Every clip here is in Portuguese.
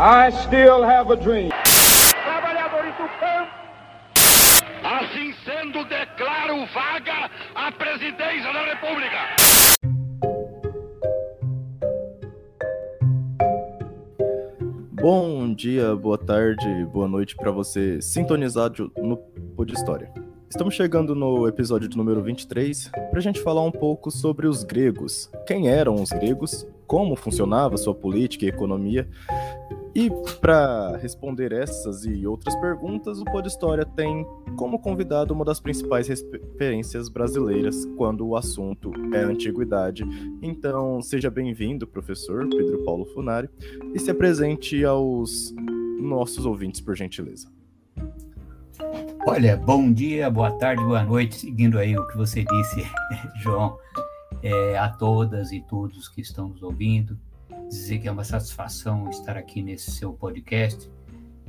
I still have a dream. Trabalhadores do campo. Assim sendo, declaro vaga a presidência da República. Bom dia, boa tarde, boa noite para você sintonizado no Pod História. Estamos chegando no episódio de número 23 para a gente falar um pouco sobre os gregos. Quem eram os gregos, como funcionava sua política e economia. E para responder essas e outras perguntas, o Pod História tem como convidado uma das principais referências brasileiras quando o assunto é antiguidade. Então, seja bem-vindo, professor Pedro Paulo Funari, e se apresente aos nossos ouvintes, por gentileza. Olha, bom dia, boa tarde, boa noite, seguindo aí o que você disse, João, é, a todas e todos que estão nos ouvindo, dizer que é uma satisfação estar aqui nesse seu podcast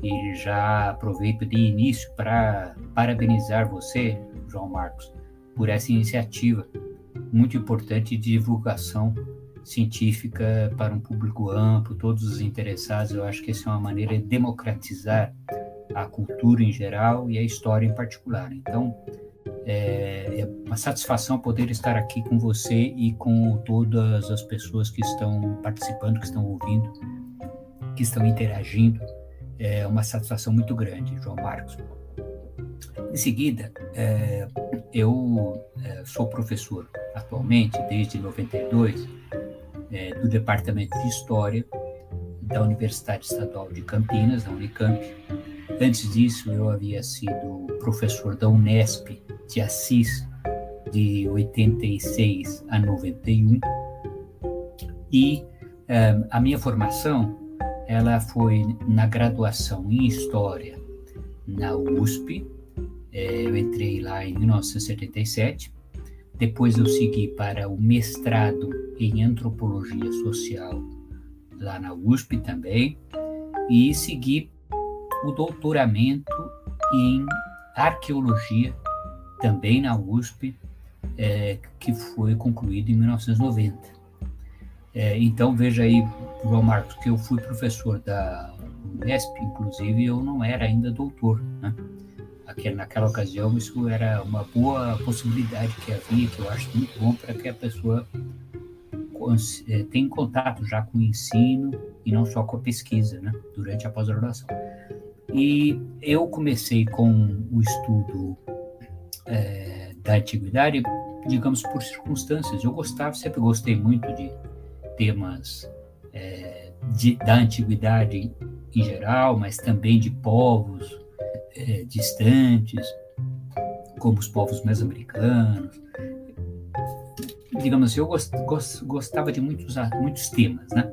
e já aproveito de início para parabenizar você, João Marcos, por essa iniciativa muito importante de divulgação científica para um público amplo, todos os interessados. Eu acho que essa é uma maneira de democratizar a cultura em geral e a história em particular. Então, é, é, uma satisfação poder estar aqui com você e com todas as pessoas que estão participando, que estão ouvindo, que estão interagindo. É uma satisfação muito grande, João Marcos. Em seguida, é, eu é, sou professor atualmente, desde 92, é, do Departamento de História da Universidade Estadual de Campinas, da Unicamp, Antes disso, eu havia sido professor da Unesp de Assis de 86 a 91 e um, a minha formação ela foi na graduação em História na USP. É, eu entrei lá em 1977. Depois eu segui para o mestrado em Antropologia Social lá na USP também e segui o doutoramento em arqueologia, também na USP, é, que foi concluído em 1990. É, então, veja aí, João Marcos, que eu fui professor da Unesp, inclusive eu não era ainda doutor. Né? Aqui, naquela ocasião, isso era uma boa possibilidade que havia, que eu acho muito bom para que a pessoa é, tenha contato já com o ensino e não só com a pesquisa, né? durante a pós-graduação. E eu comecei com o estudo é, da antiguidade, digamos, por circunstâncias. Eu gostava, sempre gostei muito de temas é, de, da antiguidade em geral, mas também de povos é, distantes, como os povos mesoamericanos. Digamos assim, eu gost, gost, gostava de muitos, muitos temas, né?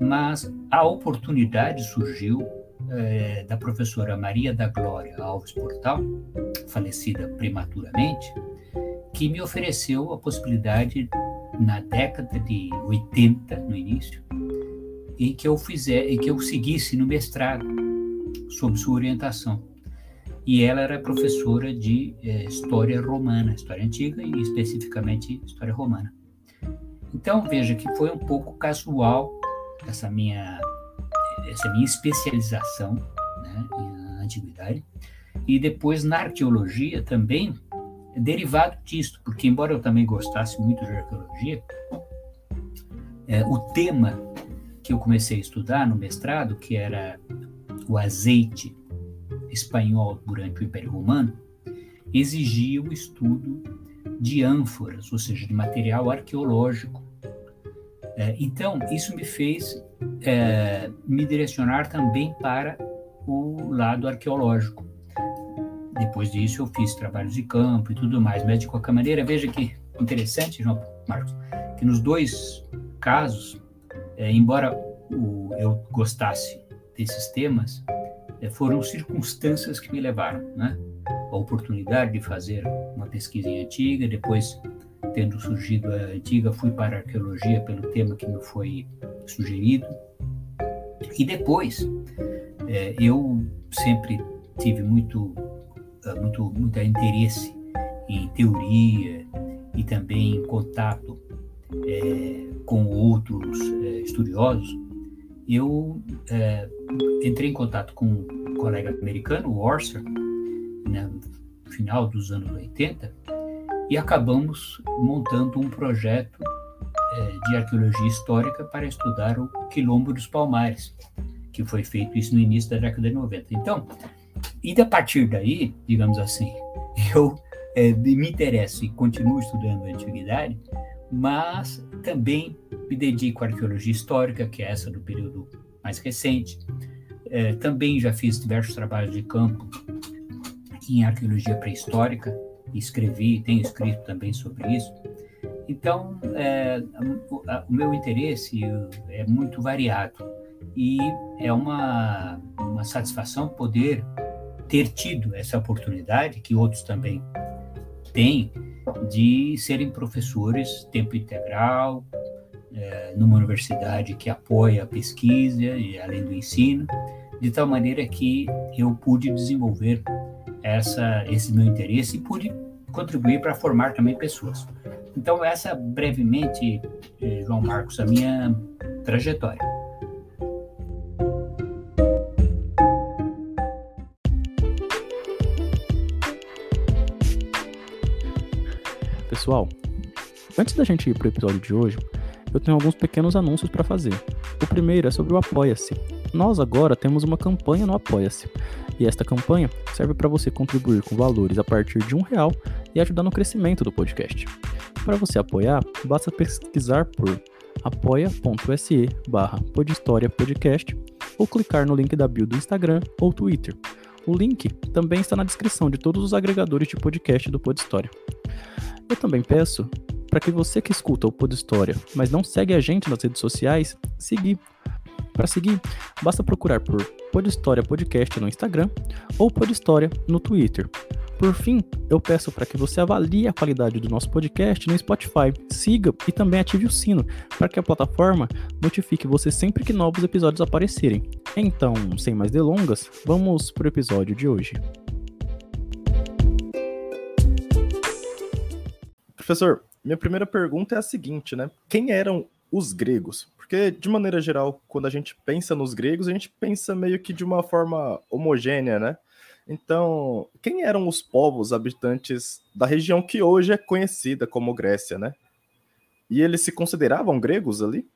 Mas a oportunidade surgiu é, da professora Maria da Glória Alves Portal, falecida prematuramente, que me ofereceu a possibilidade, na década de 80, no início, em que eu fizer, em que eu seguisse no mestrado, sob sua orientação. E ela era professora de é, História Romana, História Antiga e especificamente História Romana. Então, veja que foi um pouco casual essa minha essa minha especialização né, na antiguidade, e depois na arqueologia também, derivado disso, porque embora eu também gostasse muito de arqueologia, é, o tema que eu comecei a estudar no mestrado, que era o azeite espanhol durante o Império Romano, exigia o estudo de ânforas, ou seja, de material arqueológico é, então, isso me fez é, me direcionar também para o lado arqueológico. Depois disso, eu fiz trabalhos de campo e tudo mais, mas de qualquer maneira, veja que interessante, João Marcos, que nos dois casos, é, embora o, eu gostasse desses temas, foram circunstâncias que me levaram, né? A oportunidade de fazer uma pesquisa em antiga, depois tendo surgido a antiga, fui para a arqueologia pelo tema que me foi sugerido. E depois, é, eu sempre tive muito, é, muito, muito interesse em teoria e também em contato é, com outros é, estudiosos. Eu é, entrei em contato com um colega americano, o Orser, né, no final dos anos 80, e acabamos montando um projeto é, de arqueologia histórica para estudar o Quilombo dos Palmares, que foi feito isso no início da década de 90. Então, e a partir daí, digamos assim, eu é, me interesso e continuo estudando a antiguidade, mas também me dedico à arqueologia histórica, que é essa do período mais recente. É, também já fiz diversos trabalhos de campo em arqueologia pré-histórica, escrevi, tenho escrito também sobre isso. Então, é, o, o, meu interesse é muito variado e é uma, uma satisfação poder ter tido essa oportunidade, que outros também têm, de serem professores tempo integral, é, numa universidade que apoia a pesquisa e além do ensino, de tal maneira que eu pude desenvolver essa, esse meu interesse e pude contribuir para formar também pessoas. Então, essa brevemente, eh, João Marcos, a minha trajetória. Pessoal, antes da gente ir para o episódio de hoje, eu tenho alguns pequenos anúncios para fazer. O primeiro é sobre o Apoia-se. Nós agora temos uma campanha no Apoia-se. E esta campanha serve para você contribuir com valores a partir de um real e ajudar no crescimento do podcast. Para você apoiar, basta pesquisar por apoia.se barra podcast ou clicar no link da bio do Instagram ou Twitter. O link também está na descrição de todos os agregadores de podcast do Podhistória. Eu também peço para que você que escuta o Pod História, mas não segue a gente nas redes sociais, seguir. Para seguir, basta procurar por Pod História Podcast no Instagram ou Pod História no Twitter. Por fim, eu peço para que você avalie a qualidade do nosso podcast no Spotify, siga e também ative o sino para que a plataforma notifique você sempre que novos episódios aparecerem. Então, sem mais delongas, vamos para o episódio de hoje. Professor, minha primeira pergunta é a seguinte, né? Quem eram os gregos? Porque, de maneira geral, quando a gente pensa nos gregos, a gente pensa meio que de uma forma homogênea, né? Então, quem eram os povos habitantes da região que hoje é conhecida como Grécia, né? E eles se consideravam gregos ali?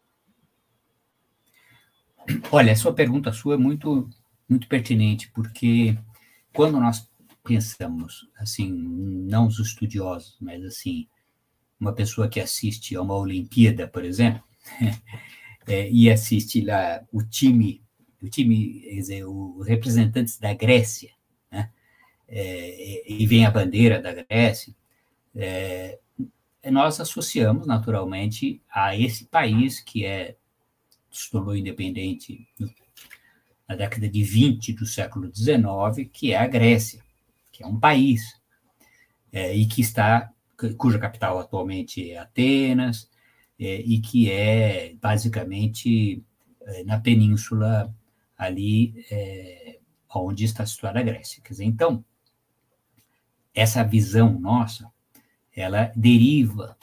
Olha, a sua pergunta sua é muito, muito pertinente, porque quando nós pensamos, assim, não os estudiosos, mas assim, uma pessoa que assiste a uma Olimpíada, por exemplo, é, e assiste lá o time, o time, quer dizer, os representantes da Grécia, né? É, e vem a bandeira da Grécia, é, nós associamos naturalmente a esse país que é se tornou independente na década de 20 do século XIX, que é a Grécia, que é um país é, e que está cuja capital atualmente é Atenas, é, e que é basicamente é, na península ali é, onde está situada a Grécia. Quer dizer, então, essa visão nossa, ela deriva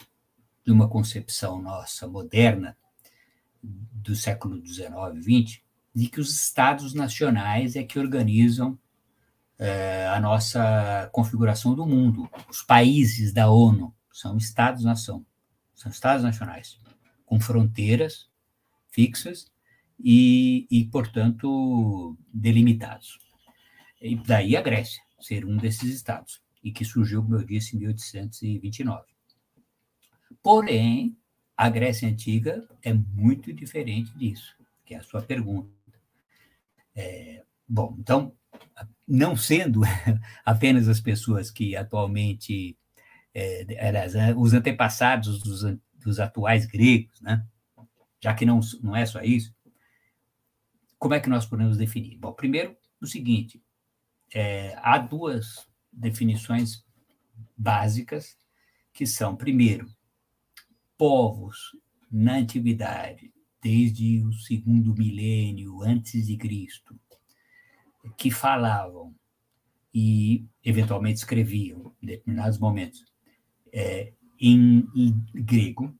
de uma concepção nossa moderna do século XIX, XX, de que os estados nacionais é que organizam é, a nossa configuração do mundo. Os países da ONU são estados-nação, são estados nacionais, com fronteiras fixas e, e, portanto, delimitados. E daí a Grécia ser um desses estados, e que surgiu, como eu disse, em 1829. Porém, a Grécia Antiga é muito diferente disso, que é a sua pergunta. É, bom, então, não sendo apenas as pessoas que atualmente, é, né, os antepassados dos, dos atuais gregos, né? já que não, não é só isso, como é que nós podemos definir? Bom, primeiro, o seguinte, é, há duas definições básicas, que são, primeiro, povos na antiguidade, desde o segundo milênio antes de Cristo, que falavam e eventualmente escreviam em determinados momentos é, em, em, grego.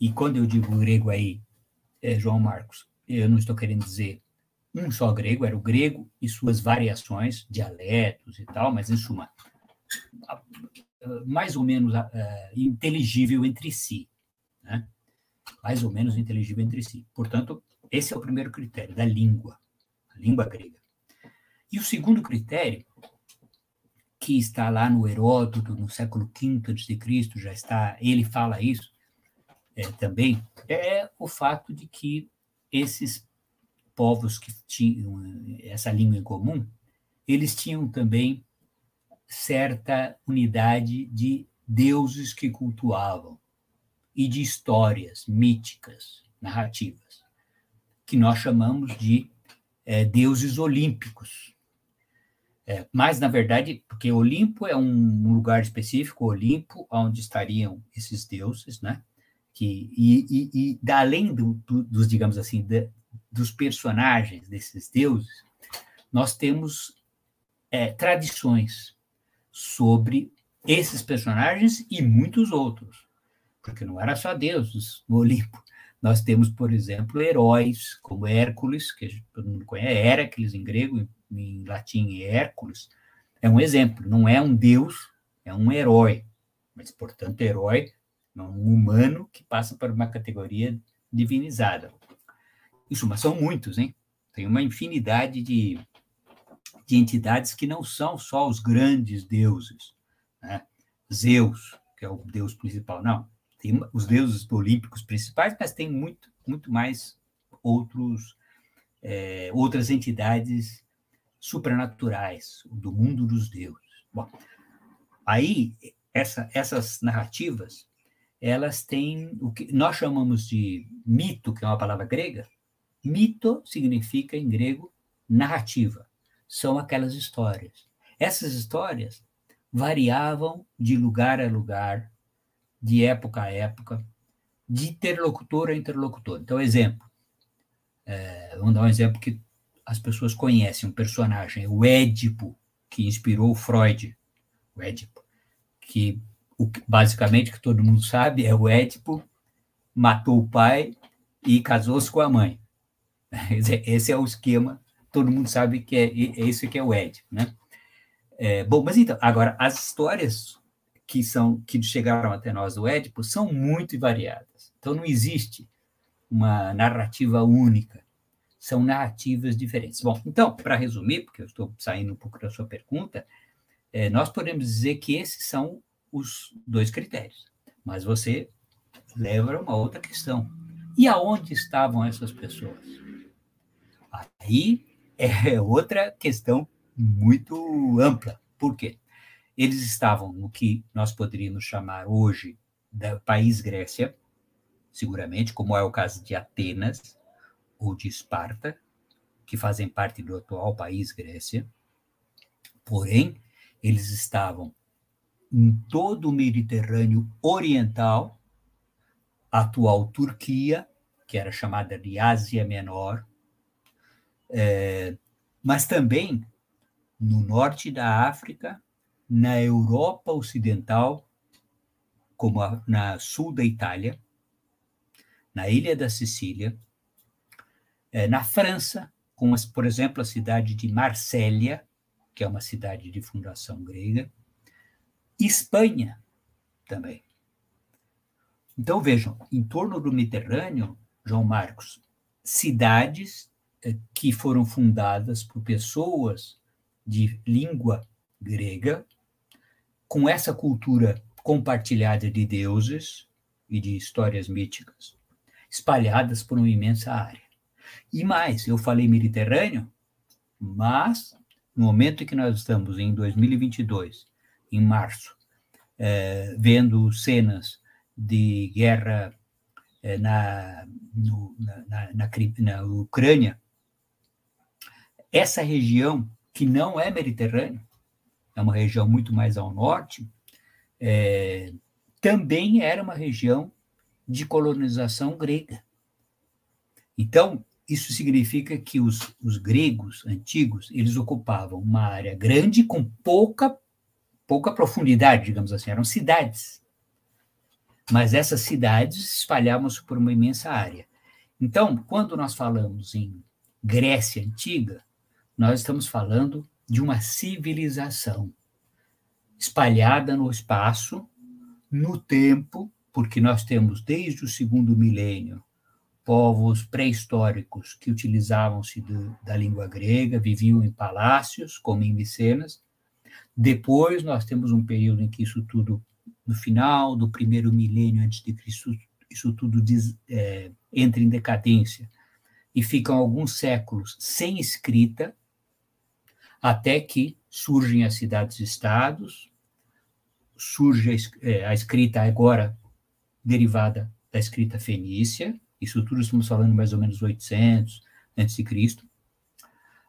E quando eu digo grego aí, é, João Marcos, eu não estou querendo dizer um só grego, era o grego e suas variações, dialetos e tal, mas em suma, mais ou menos inteligível entre si, né? mais ou menos inteligível entre si. Portanto, esse é o primeiro critério, da língua, a língua grega. E o segundo critério, que está lá no Heródoto, no século V a.C., já está, ele fala isso é, também, é o fato de que esses povos que tinham essa língua em comum, eles tinham também certa unidade de deuses que cultuavam e de histórias míticas, narrativas, que nós chamamos de é, deuses olímpicos. É, mas, na verdade, porque Olimpo é um lugar específico, Olimpo, onde estariam esses deuses, né? Que, e, e, e além do, do, dos, digamos assim, dos personagens desses deuses, nós temos é, tradições sobre esses personagens e muitos outros, porque não era só deuses no Olimpo. Nós temos, por exemplo, heróis como Hércules, que todo mundo conhece, Hércules em grego, em latim Hércules, é um exemplo, não é um deus, é um herói, mas, portanto, herói é um humano que passa por uma categoria divinizada. Isso, mas são muitos, hein? Tem uma infinidade de, de entidades que não são só os grandes deuses, né? Zeus, que é o deus principal, não. Tem os deuses olímpicos principais, mas tem muito, muito mais outros, é, outras entidades supranaturais, do mundo dos deuses. Bom, aí essa, essas narrativas, elas têm o que nós chamamos de mito, que é uma palavra grega. Mito significa em grego narrativa. São aquelas histórias. Essas histórias variavam de lugar a lugar, de época a época, de interlocutor a interlocutor. Então, exemplo. É, vamos dar um exemplo que as pessoas conhecem um personagem, o Édipo, que inspirou Freud, o Édipo, que o, basicamente que todo mundo sabe é o Édipo matou o pai e casou-se com a mãe. Esse é o esquema, todo mundo sabe que é, é isso que é o Édipo, né? É, bom, mas então, agora, as histórias que são que chegaram até nós do Édipo são muito variadas. Então, não existe uma narrativa única são narrativas diferentes. Bom, então, para resumir, porque eu estou saindo um pouco da sua pergunta, é, nós podemos dizer que esses são os dois critérios. Mas você leva uma outra questão. E aonde estavam essas pessoas? Aí é outra questão muito ampla. Por quê? Eles estavam no que nós poderíamos chamar hoje do país Grécia, seguramente, como é o caso de Atenas, ou de Esparta, que fazem parte do atual país Grécia. Porém, eles estavam em todo o Mediterrâneo Oriental, atual Turquia, que era chamada de Ásia Menor, é, mas também no norte da África, na Europa Ocidental, como a, na sul da Itália, na ilha da Sicília, é, na França, com, por exemplo, a cidade de Marsella, que é uma cidade de fundação grega, Espanha também. Então, vejam, em torno do Mediterrâneo, João Marcos, cidades é, que foram fundadas por pessoas de língua grega, com essa cultura compartilhada de deuses e de histórias míticas, espalhadas por uma imensa área. E mais, eu falei Mediterrâneo, mas no momento que nós estamos em 2022, em março, é, vendo cenas de guerra é, na, no, na, na, na Ucrânia, essa região, que não é Mediterrâneo, é uma região muito mais ao norte, é, também era uma região de colonização grega. Então, isso significa que os, os gregos antigos, eles ocupavam uma área grande com pouca, pouca profundidade, digamos assim, eram cidades. Mas essas cidades espalhavam-se por uma imensa área. Então, quando nós falamos em Grécia Antiga, nós estamos falando de uma civilização espalhada no espaço, no tempo, porque nós temos desde o segundo milênio povos pré-históricos que utilizavam-se da língua grega, viviam em palácios, como em Micenas. Depois nós temos um período em que isso tudo, no final do primeiro milênio antes de Cristo, isso tudo diz, é, entra em decadência e ficam alguns séculos sem escrita, até que surgem as cidades-estados, surge a, é, a escrita agora derivada da escrita fenícia, isso tudo estamos falando mais ou menos 800 antes de Cristo.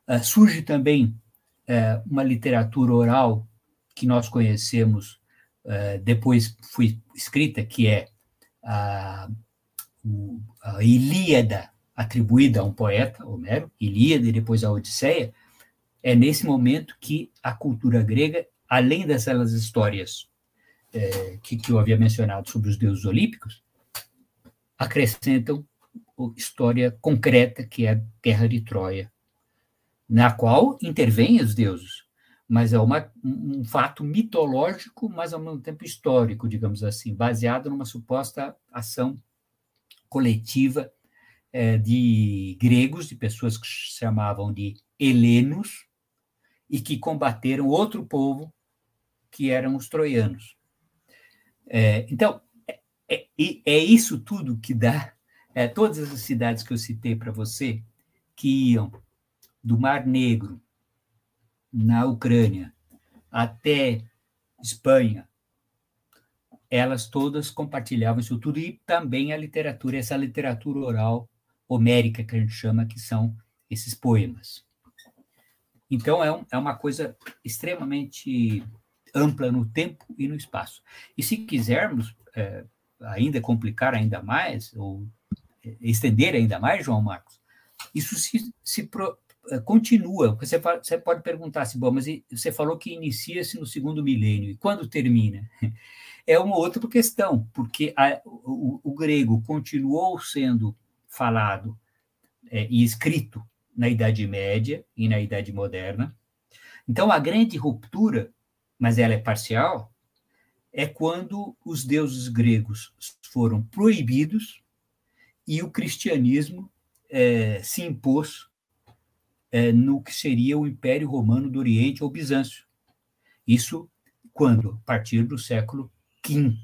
Uh, surge também uh, uma literatura oral que nós conhecemos uh, depois foi escrita, que é a, a Ilíada atribuída a um poeta, Homero, Ilíada e depois a Odisseia, é nesse momento que a cultura grega, além dessas histórias é, que, que eu havia mencionado sobre os deuses olímpicos, acrescentam história concreta, que é a Guerra de Troia, na qual intervêm os deuses, mas é uma, um fato mitológico, mas ao mesmo tempo histórico, digamos assim, baseado numa suposta ação coletiva é, de gregos, de pessoas que se chamavam de helenos, e que combateram outro povo, que eram os troianos. É, então, é, é, é, isso tudo que dá, é, todas as cidades que eu citei para você, que iam do Mar Negro, na Ucrânia, até Espanha, elas todas compartilhavam isso tudo e também a literatura, essa literatura oral homérica que a gente chama, que são esses poemas. Então, é, um, é uma coisa extremamente ampla no tempo e no espaço. E se quisermos é, ainda complicar ainda mais, ou é, estender ainda mais, João Marcos, isso se, se pro, é, continua. Você, você pode perguntar assim, bom, mas você falou que inicia-se no segundo milênio, e quando termina? É uma outra questão, porque a, o, o, grego continuou sendo falado é, e escrito na Idade Média e na Idade Moderna. Então, a grande ruptura mas ela é parcial, é quando os deuses gregos foram proibidos e o cristianismo é, se impôs é, no que seria o Império Romano do Oriente ou Bizâncio. Isso quando? A partir do século V.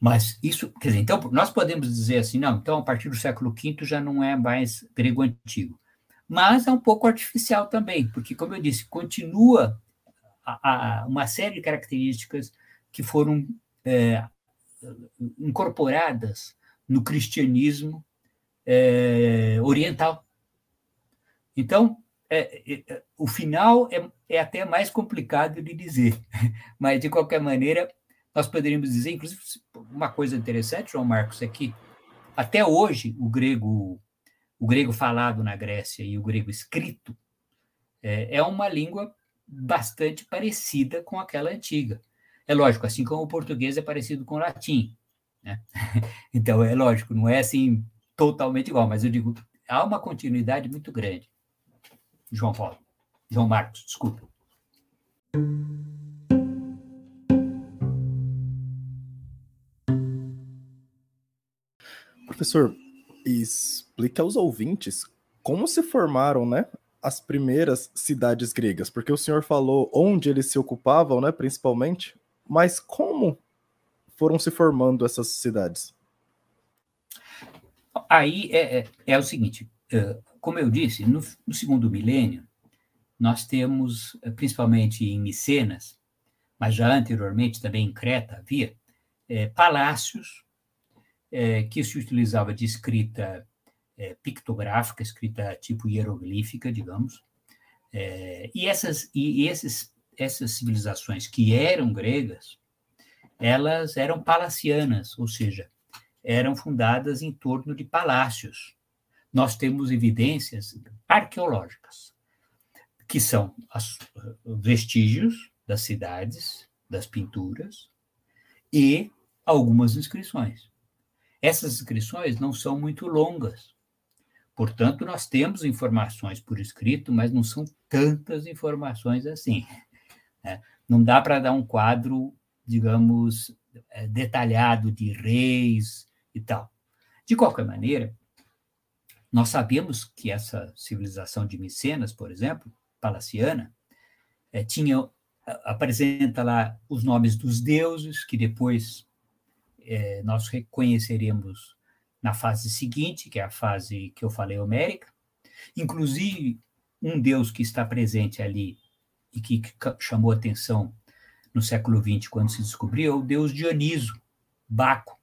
Mas isso, quer dizer, então nós podemos dizer assim, não, então a partir do século V já não é mais grego antigo. Mas é um pouco artificial também, porque, como eu disse, continua a, a uma série de características que foram é, incorporadas no cristianismo é, oriental. Então, é, é, o final é, é, até mais complicado de dizer, mas de qualquer maneira, nós poderíamos dizer, inclusive, uma coisa interessante, João Marcos, é que até hoje o grego, o grego falado na Grécia e o grego escrito é, é uma língua bastante parecida com aquela antiga. É lógico, assim como o português é parecido com o latim. Né? Então, é lógico, não é assim totalmente igual, mas eu digo, há uma continuidade muito grande. João Paulo. João Marcos, desculpa. Professor, explica aos ouvintes como se formaram, né, as primeiras cidades gregas? Porque o senhor falou onde eles se ocupavam, né, principalmente, mas como foram se formando essas cidades? Aí é, é, é o seguinte, é, como eu disse, no, no, segundo milênio, nós temos, é, principalmente em Micenas, mas já anteriormente também em Creta havia, é, palácios é, que se utilizava de escrita é, pictográfica, escrita tipo hieroglífica, digamos. É, e essas, e esses, essas civilizações que eram gregas, elas eram palacianas, ou seja, eram fundadas em torno de palácios. Nós temos evidências arqueológicas, que são os vestígios das cidades, das pinturas e algumas inscrições. Essas inscrições não são muito longas, Portanto, nós temos informações por escrito, mas não são tantas informações assim. Né? Não dá para dar um quadro, digamos, é, detalhado de reis e tal. De qualquer maneira, nós sabemos que essa civilização de Micenas, por exemplo, palaciana, é, tinha apresenta lá os nomes dos deuses que depois é, nós reconheceremos na fase seguinte, que é a fase que eu falei homérica. Inclusive, um deus que está presente ali e que chamou atenção no século XX, quando se descobriu, é o deus Dioniso, Baco.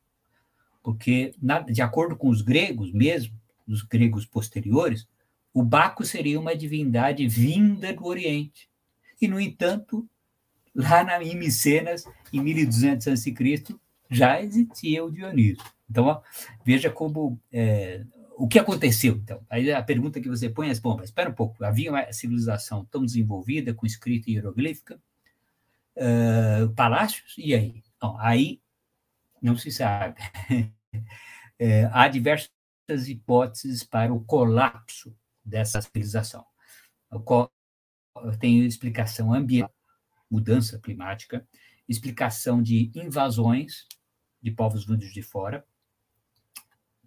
Porque, de acordo com os gregos mesmo, os gregos posteriores, o Baco seria uma divindade vinda do Oriente. E, no entanto, lá na, em Micenas, em 1200 a.C., já existia o Dioniso. Então, ó, veja como é, o que aconteceu. Então, aí a pergunta que você põe é: bom, mas espera um pouco, havia uma civilização tão desenvolvida com escrita hieroglífica, uh, palácios, e aí? Bom, aí não se sabe. é, há diversas hipóteses para o colapso dessa civilização. Tem explicação ambiental, mudança climática, explicação de invasões de povos vindos de fora,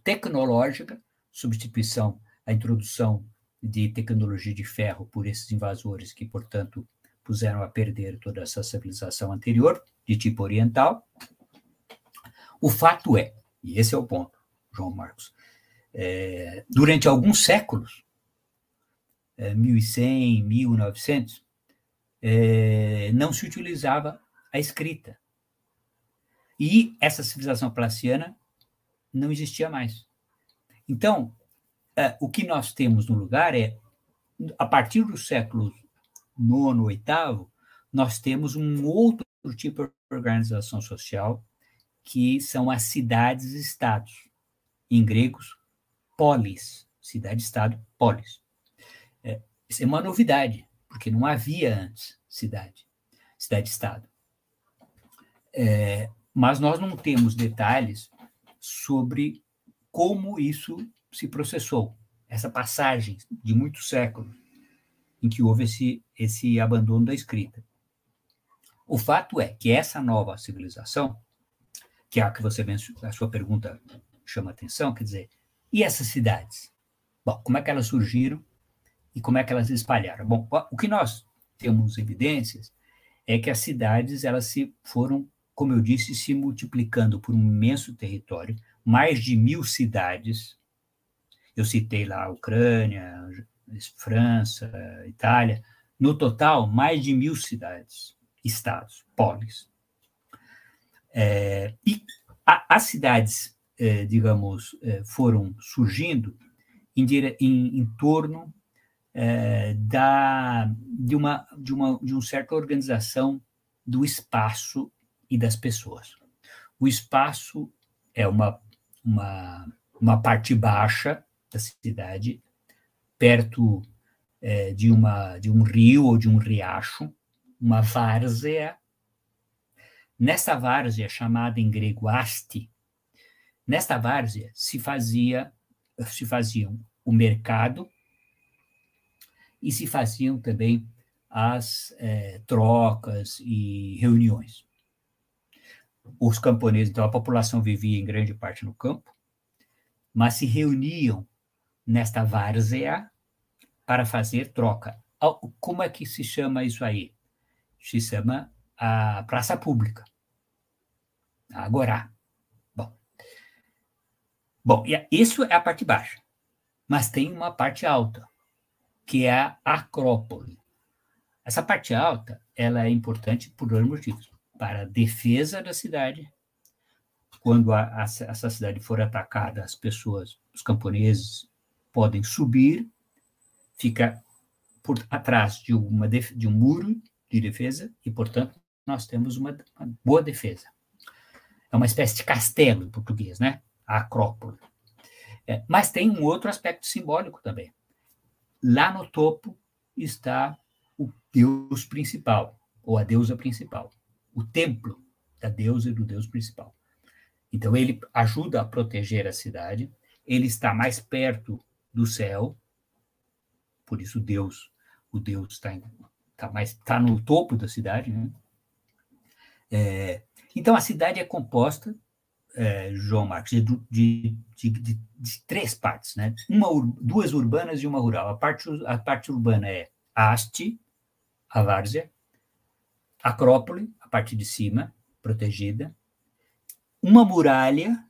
tecnológica, substituição, a introdução de tecnologia de ferro por esses invasores que, portanto, puseram a perder toda essa civilização anterior, de tipo oriental. O fato é, e esse é o ponto, João Marcos, é, durante alguns séculos, é, 1100, 1900, é, não se utilizava a escrita. E essa civilização placiana não existia mais. Então, é, o que nós temos no lugar é, a partir do século IX, VIII, nós temos um outro tipo de organização social, que são as cidades-estados. Em gregos, polis, cidade-estado, polis. É, isso é uma novidade, porque não havia antes cidade, cidade-estado. É, mas nós não temos detalhes sobre como isso se processou, essa passagem de muitos séculos em que houve esse, esse abandono da escrita. O fato é que essa nova civilização, que é a que você a sua pergunta chama atenção, quer dizer, e essas cidades? Bom, como é que elas surgiram e como é que elas se espalharam? Bom, o que nós temos evidências é que as cidades elas se foram como eu disse, se multiplicando por um imenso território, mais de mil cidades. Eu citei lá a Ucrânia, França, Itália. No total, mais de mil cidades, estados, polis. É, e a, as cidades, é, digamos, é, foram surgindo em, em, em torno é, da, de, uma, de, uma, de uma certa organização do espaço e das pessoas. O espaço é uma, uma, uma parte baixa da cidade, perto é, de, uma, de um rio ou de um riacho, uma várzea. Nesta várzea, chamada em grego haste, nesta várzea se fazia se faziam o mercado e se faziam também as é, trocas e reuniões os camponeses, então a população vivia em grande parte no campo, mas se reuniam nesta várzea para fazer troca. Como é que se chama isso aí? Se chama a praça pública. Agora. Bom. Bom, isso é a parte baixa. Mas tem uma parte alta, que é a acrópole. Essa parte alta, ela é importante por dois motivos para a defesa da cidade. Quando a, a, essa cidade for atacada, as pessoas, os camponeses, podem subir, ficar por atrás de, uma, de um muro de defesa, e, portanto, nós temos uma, uma boa defesa. É uma espécie de castelo em português, né? A Acrópole. É, mas tem um outro aspecto simbólico também. Lá no topo está o deus principal, ou a deusa principal o templo da deusa e do deus principal. Então, ele ajuda a proteger a cidade, ele está mais perto do céu, por isso Deus, o Deus está tá mais tá no topo da cidade, né? É, então a cidade é composta, é, João Marcos, de, de, de, de, três partes, né? Uma, duas urbanas e uma rural. A parte, a parte urbana é Haste, a várzea, Acrópole, a parte de cima, protegida, uma muralha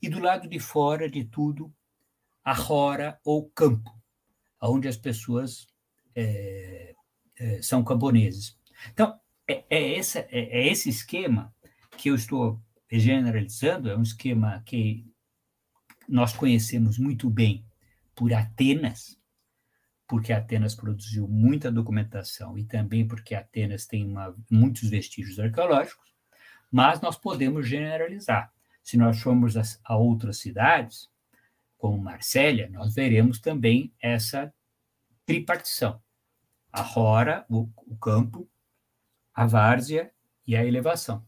e do lado de fora de tudo a rora ou campo, onde as pessoas é, é, são camponeses. Então, é, é, essa, é, é esse esquema que eu estou generalizando, é um esquema que nós conhecemos muito bem por Atenas, porque Atenas produziu muita documentação e também porque Atenas tem uma, muitos vestígios arqueológicos, mas nós podemos generalizar. Se nós formos a, a outras cidades, como Marsella, nós veremos também essa tripartição: a rora, o, o campo, a várzea e a elevação.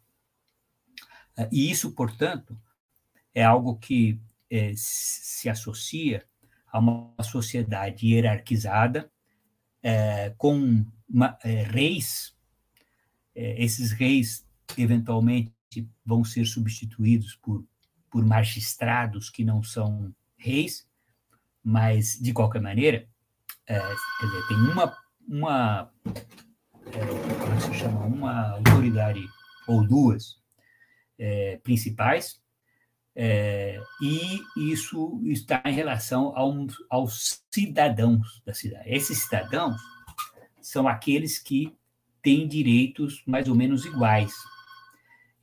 E isso, portanto, é algo que é, se associa a uma sociedade hierarquizada, é, com uma, é, reis. É, esses reis, eventualmente, vão ser substituídos por, por magistrados que não são reis, mas, de qualquer maneira, é, dizer, tem uma, uma é, como se chama, uma autoridade ou duas é, principais, é, e isso está em relação ao, aos cidadãos da cidade. Esses cidadãos são aqueles que têm direitos mais ou menos iguais.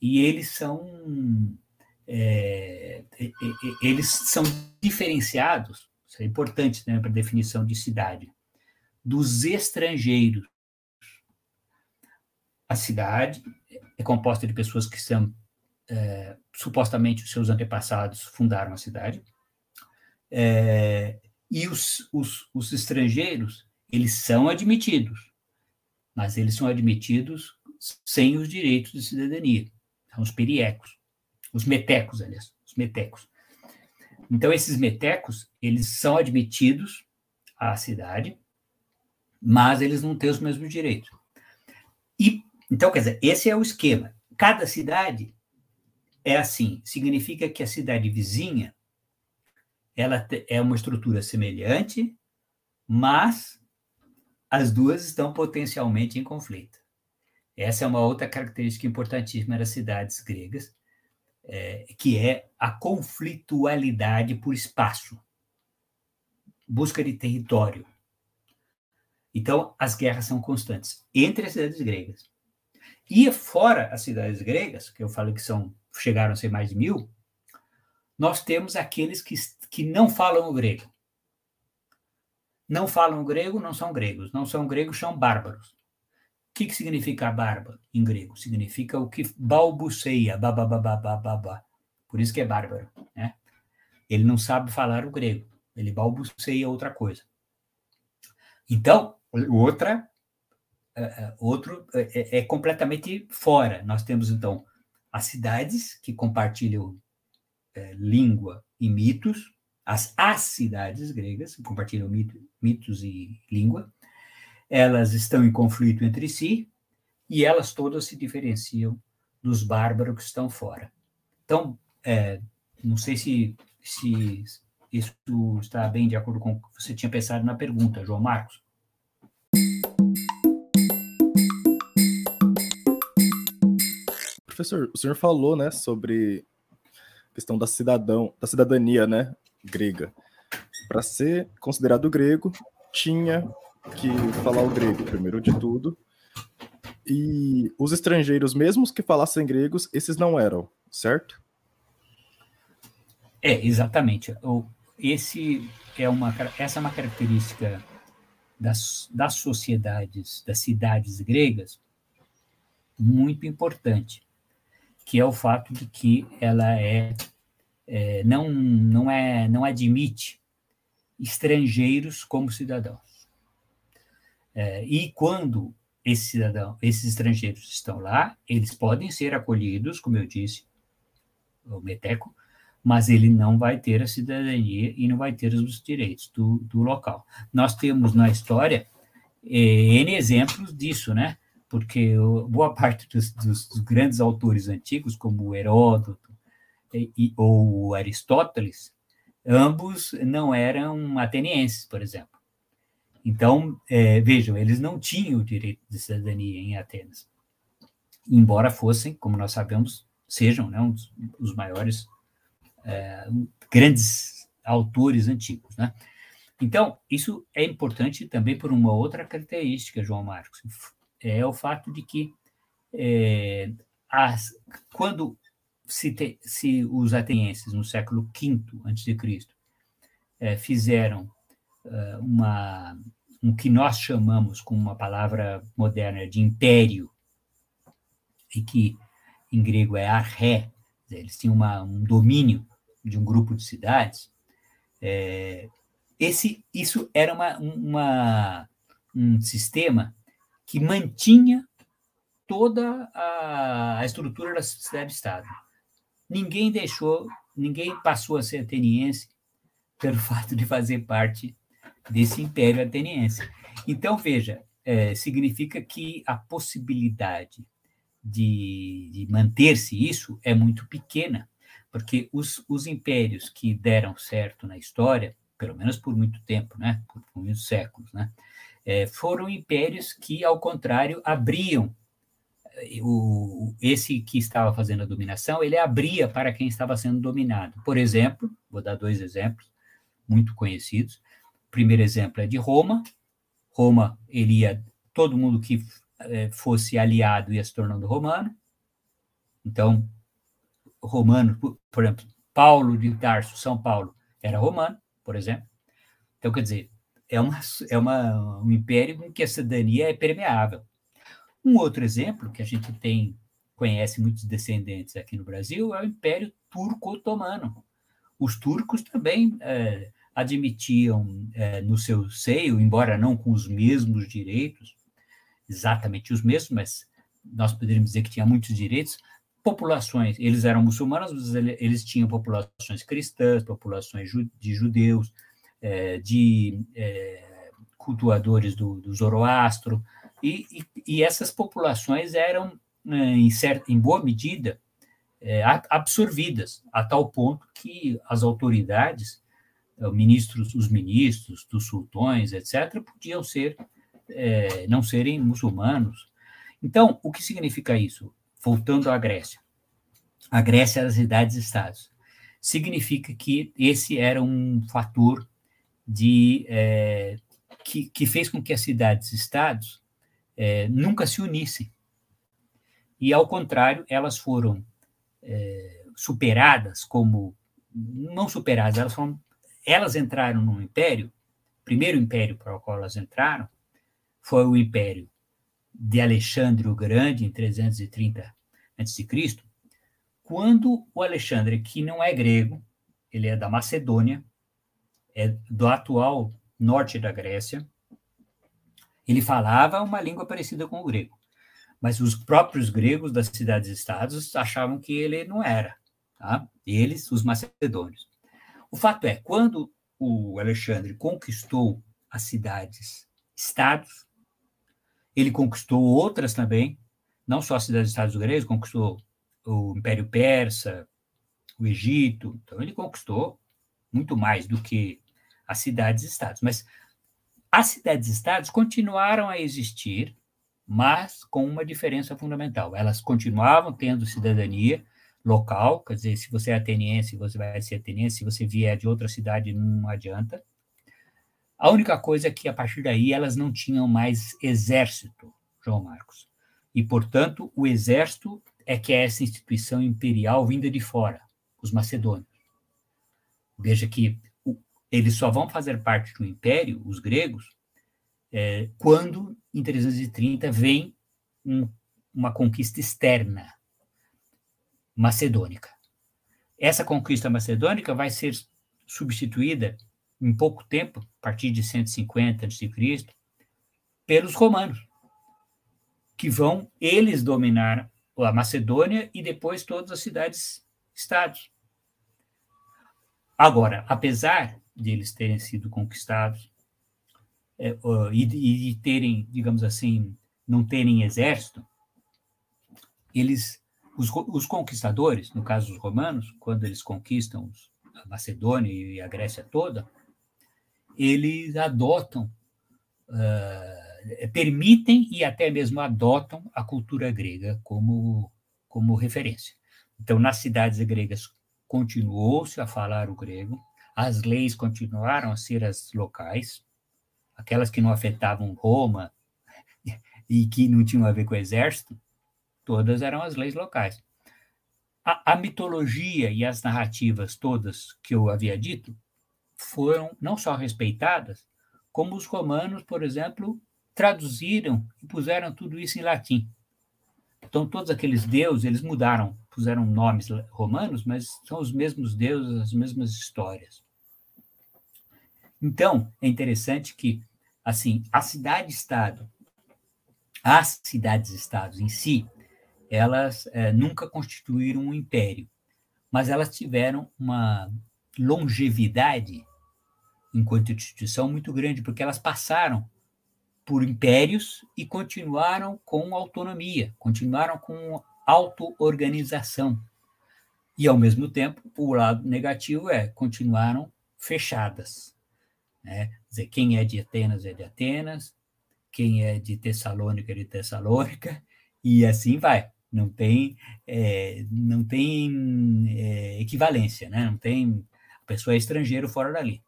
E eles são é, eles são diferenciados, isso é importante né, para a definição de cidade, dos estrangeiros. A cidade é composta de pessoas que são é, supostamente os seus antepassados fundaram a cidade, é, e os, os, os estrangeiros, eles são admitidos, mas eles são admitidos sem os direitos de cidadania, são os periecos, os metecos, aliás, os metecos. Então, esses metecos, eles são admitidos à cidade, mas eles não têm os mesmos direitos. E, então, quer dizer, esse é o esquema. Cada cidade é assim, significa que a cidade vizinha ela é uma estrutura semelhante, mas as duas estão potencialmente em conflito. Essa é uma outra característica importantíssima das cidades gregas, é, que é a conflitualidade por espaço, busca de território. Então, as guerras são constantes entre as cidades gregas. E fora as cidades gregas, que eu falo que são chegaram a ser mais de mil, nós temos aqueles que, que não falam o grego. Não falam grego, não são gregos. Não são gregos, são bárbaros. O que, que significa bárbaro em grego? Significa o que balbuceia, babá. Por isso que é bárbaro. Né? Ele não sabe falar o grego. Ele balbuceia outra coisa. Então, outra, uh, outro é, é completamente fora. Nós temos, então, as cidades que compartilham é, língua e mitos, as as cidades gregas que compartilham mito, mitos e língua, elas estão em conflito entre si e elas todas se diferenciam dos bárbaros que estão fora. Então, é, não sei se, se isso está bem de acordo com o que você tinha pensado na pergunta, João Marcos. Professor, o senhor falou, né, sobre questão da cidadão, da cidadania, né, grega. Para ser considerado grego, tinha que falar o grego, primeiro de tudo. E os estrangeiros, mesmo que falassem gregos, esses não eram, certo? É, exatamente. Esse é uma, essa é uma característica das, das sociedades, das cidades gregas, muito importante que é o fato de que ela é, é não, não, é, não admite estrangeiros como cidadãos. É, e quando esses, cidadão, esses estrangeiros estão lá, eles podem ser acolhidos, como eu disse, o Meteco, mas ele não vai ter a cidadania e não vai ter os direitos do, do local. Nós temos na história eh, N exemplos disso, né? Porque boa parte dos, dos, dos grandes autores antigos, como Heródoto e, ou Aristóteles, ambos não eram atenienses, por exemplo. Então, é, vejam, eles não tinham o direito de cidadania em Atenas, embora fossem, como nós sabemos, sejam né, um dos, os maiores é, grandes autores antigos, né? Então, isso é importante também por uma outra característica, João Marcos, é o fato de que é, as, quando se, te, se, os atenienses no século V a.C. É, fizeram é, uma, um que nós chamamos com uma palavra moderna de império, e que em grego é arré, eles tinham uma, um domínio de um grupo de cidades, é, esse, isso era uma, uma, um sistema que mantinha toda a, estrutura da cidade-estado. Ninguém deixou, ninguém passou a ser ateniense pelo fato de fazer parte desse império ateniense. Então, veja, é, significa que a possibilidade de, de manter-se isso é muito pequena porque os, os impérios que deram certo na história, pelo menos por muito tempo, né, por, por muitos séculos, né, é, foram impérios que, ao contrário, abriam o, esse que estava fazendo a dominação, ele abria para quem estava sendo dominado. Por exemplo, vou dar dois exemplos muito conhecidos. O primeiro exemplo é de Roma. Roma, ele ia, todo mundo que é, fosse aliado ia se tornando romano. Então, romano, por exemplo, Paulo de Tarso, São Paulo, era romano, por exemplo. Então, quer dizer, é, uma, é uma, um império em que a cidadania é permeável. Um outro exemplo que a gente tem, conhece muitos descendentes aqui no Brasil, é o Império Turco-Otomano. Os turcos também é, admitiam é, no seu seio, embora não com os mesmos direitos, exatamente os mesmos, mas nós poderíamos dizer que tinha muitos direitos, populações, eles eram muçulmanos, eles tinham populações cristãs, populações de judeus, é, de é, cultuadores do, do Zoroastro, e, e, e, essas populações eram, né, em, certa, em boa medida, é, absorvidas, a tal ponto que as autoridades, ministros, os ministros dos sultões, etc., podiam ser, é, não serem muçulmanos. Então, o que significa isso? voltando à Grécia. A Grécia era cidades-estados. Significa que esse era um fator de é, que, que, fez com que as cidades-estados é, nunca se unissem. E, ao contrário, elas foram é, superadas como. Não superadas, elas foram. Elas entraram no império, o primeiro império para o qual elas entraram foi o império de Alexandre o Grande, em 330 a.C., quando o Alexandre, que não é grego, ele é da Macedônia, é do atual norte da Grécia, ele falava uma língua parecida com o grego. Mas os próprios gregos das cidades-estados achavam que ele não era. Tá? Eles, os macedônios. O fato é, quando o Alexandre conquistou as cidades-estados, ele conquistou outras também, não só as cidades-estados gregos, conquistou o Império Persa, o Egito, então ele conquistou muito mais do que as cidades-estados. Mas as cidades-estados continuaram a existir, mas com uma diferença fundamental. Elas continuavam tendo cidadania local, quer dizer, se você é ateniense, você vai ser ateniense, se você vier de outra cidade, não adianta. A única coisa é que, a partir daí, elas não tinham mais exército, João Marcos. E, portanto, o exército é que é essa instituição imperial vinda de fora, os macedônios. Veja que eles só vão fazer parte do império, os gregos, é, quando, em 330, vem um, uma conquista externa macedônica. Essa conquista macedônica vai ser substituída em pouco tempo, a partir de 150 a.C., pelos romanos que vão eles dominar a Macedônia e depois todas as cidades-estados. Agora, apesar de eles terem sido conquistados é, uh, e, de terem, digamos assim, não terem exército, eles, os, os, conquistadores, no caso os romanos, quando eles conquistam a Macedônia e a Grécia toda, eles adotam, uh, permitem e até mesmo adotam a cultura grega como, como referência. Então, nas cidades gregas continuou-se a falar o grego, as leis continuaram a ser as locais, aquelas que não afetavam Roma e que não tinham a ver com o exército, todas eram as leis locais. A, a mitologia e as narrativas todas que eu havia dito foram não só respeitadas, como os romanos, por exemplo, traduziram e puseram tudo isso em latim. Então, todos aqueles deuses, eles mudaram, puseram nomes romanos, mas são os mesmos deuses, as mesmas histórias. Então, é interessante que, assim, a cidade-estado, as cidades-estados em si, elas é, nunca constituíram um império, mas elas tiveram uma longevidade enquanto instituição muito grande, porque elas passaram por impérios e continuaram com autonomia, continuaram com auto-organização. E, ao mesmo tempo, o lado negativo é continuaram fechadas. Né? Quer dizer, quem é de Atenas é de Atenas, quem é de Tessalônica é de Tessalônica, e assim vai. Não tem, é, não tem é, equivalência, né? não tem pessoa é estrangeiro fora dali.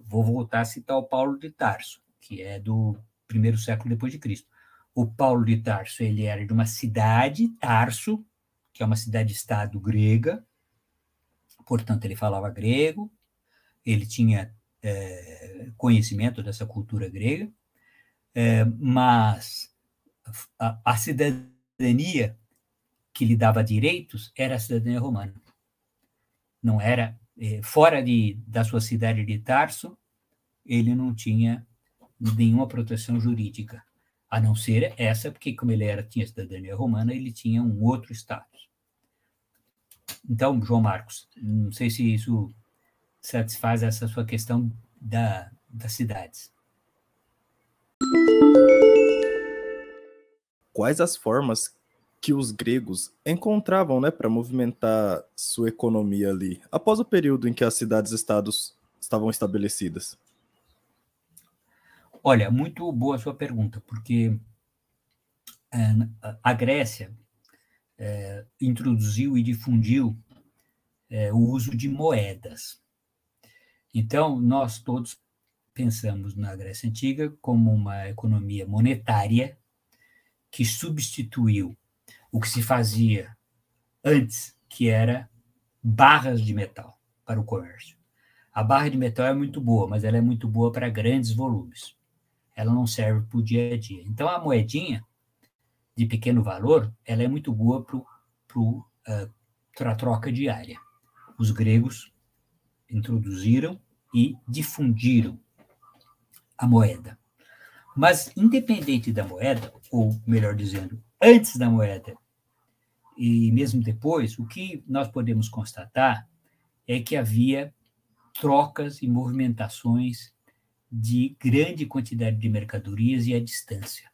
Vou voltar a citar o Paulo de Tarso, que é do primeiro século depois de Cristo. O Paulo de Tarso, ele era de uma cidade, Tarso, que é uma cidade-estado grega, portanto, ele falava grego, ele tinha é, conhecimento dessa cultura grega, é, mas a, a cidadania que lhe dava direitos era a cidadania romana. Não era, é, fora de, da sua cidade de Tarso, ele não tinha nenhuma proteção jurídica, a não ser essa, porque como ele era tinha cidadania romana, ele tinha um outro status. Então, João Marcos, não sei se isso satisfaz essa sua questão da, das cidades. Quais as formas que os gregos encontravam né, para movimentar sua economia ali, após o período em que as cidades-estados estavam estabelecidas? Olha, muito boa a sua pergunta, porque é, a Grécia é, introduziu e difundiu é, o uso de moedas. Então, nós todos pensamos na Grécia Antiga como uma economia monetária que substituiu o que se fazia antes, que era barras de metal para o comércio. A barra de metal é muito boa, mas ela é muito boa para grandes volumes ela não serve para o dia a dia. Então, a moedinha de pequeno valor, ela é muito boa para a troca diária. Os gregos introduziram e difundiram a moeda. Mas, independente da moeda, ou melhor dizendo, antes da moeda e mesmo depois, o que nós podemos constatar é que havia trocas e movimentações de grande quantidade de mercadorias e à distância.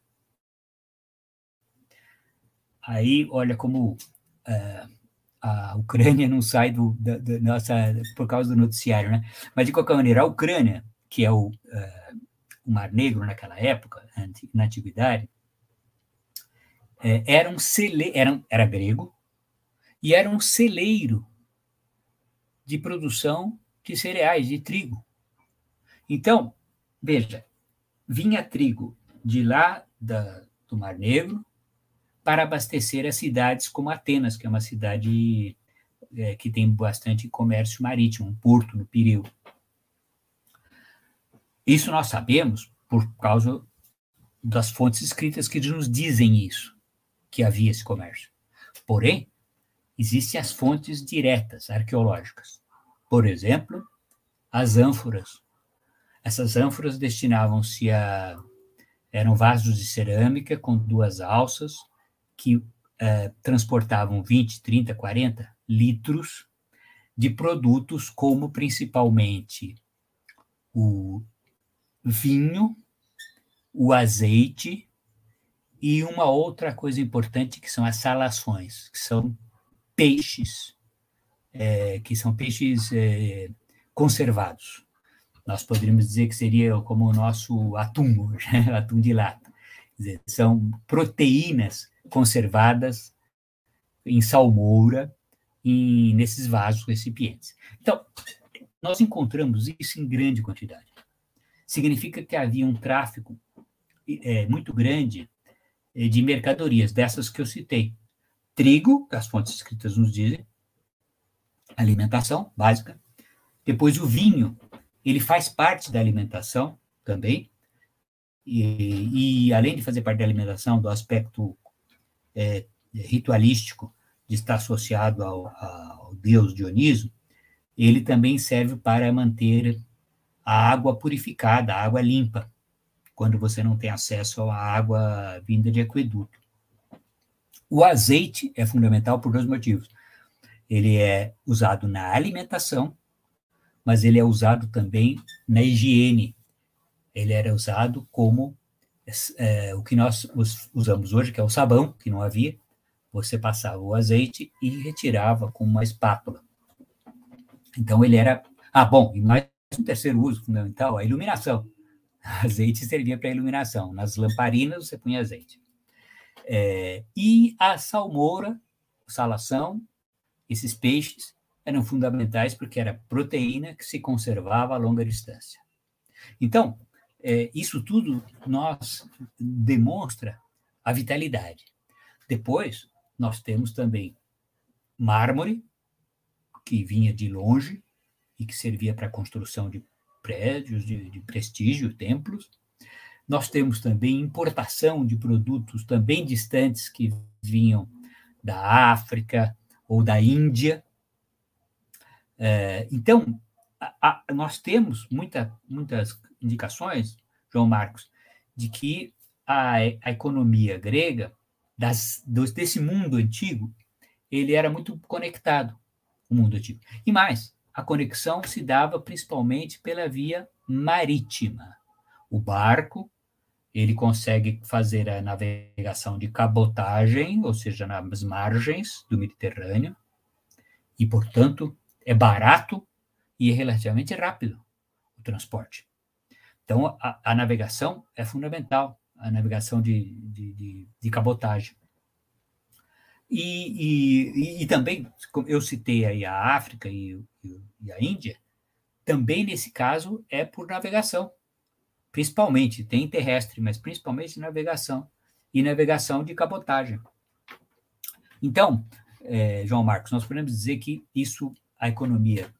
Aí, olha como uh, a Ucrânia não sai do, da, da, nossa por causa do noticiário, né? Mas de qualquer maneira, a Ucrânia, que é o, uh, o Mar Negro naquela época, na antiguidade, uh, era um cele, era, era grego e era um celeiro de produção de cereais, de trigo. Então, Veja, vinha trigo de lá da, do Mar Negro para abastecer as cidades como Atenas, que é uma cidade é, que tem bastante comércio marítimo, um porto no Pireu. Isso nós sabemos por causa das fontes escritas que nos dizem isso, que havia esse comércio. Porém, existem as fontes diretas arqueológicas. Por exemplo, as ânforas essas ânforas destinavam-se a. eram vasos de cerâmica com duas alças que eh, transportavam 20, 30, 40 litros de produtos como principalmente o vinho, o azeite e uma outra coisa importante que são as salações, que são peixes, é, que são peixes é, conservados. Nós poderíamos dizer que seria como o nosso atum, atum de lata. Dizer, são proteínas conservadas em salmoura, em, nesses vasos recipientes. Então, nós encontramos isso em grande quantidade. Significa que havia um tráfico é, muito grande é, de mercadorias, dessas que eu citei. Trigo, as fontes escritas nos dizem, alimentação básica. Depois o vinho, ele faz parte da alimentação também. E, e além de fazer parte da alimentação, do aspecto é, ritualístico de estar associado ao, ao deus Dioniso, ele também serve para manter a água purificada, a água limpa, quando você não tem acesso à água vinda de aqueduto. O azeite é fundamental por dois motivos. Ele é usado na alimentação, mas ele é usado também na higiene. Ele era usado como é, o que nós usamos hoje, que é o sabão, que não havia. Você passava o azeite e retirava com uma espátula. Então ele era. Ah, bom, e mais um terceiro uso fundamental, a iluminação. Azeite servia para iluminação. Nas lamparinas você punha azeite. É, e a salmoura, salação, esses peixes eram fundamentais porque era proteína que se conservava a longa distância. Então, é, isso tudo nós demonstra a vitalidade. Depois, nós temos também mármore, que vinha de longe e que servia para a construção de prédios de, de prestígio, templos. Nós temos também importação de produtos também distantes que vinham da África ou da Índia. É, então, a, a, nós temos muita, muitas indicações, João Marcos, de que a, a economia grega, das, dos, desse mundo antigo, ele era muito conectado, o mundo antigo. E mais, a conexão se dava principalmente pela via marítima. O barco, ele consegue fazer a navegação de cabotagem, ou seja, nas margens do Mediterrâneo, e, portanto, é barato e é relativamente rápido o transporte. Então, a, a navegação é fundamental, a navegação de, de, de, de cabotagem. E, e, e, também, eu citei aí a África e, e, a Índia, também nesse caso é por navegação, principalmente, tem terrestre, mas principalmente navegação, e navegação de cabotagem. Então, é, João Marcos, nós podemos dizer que isso, a economia,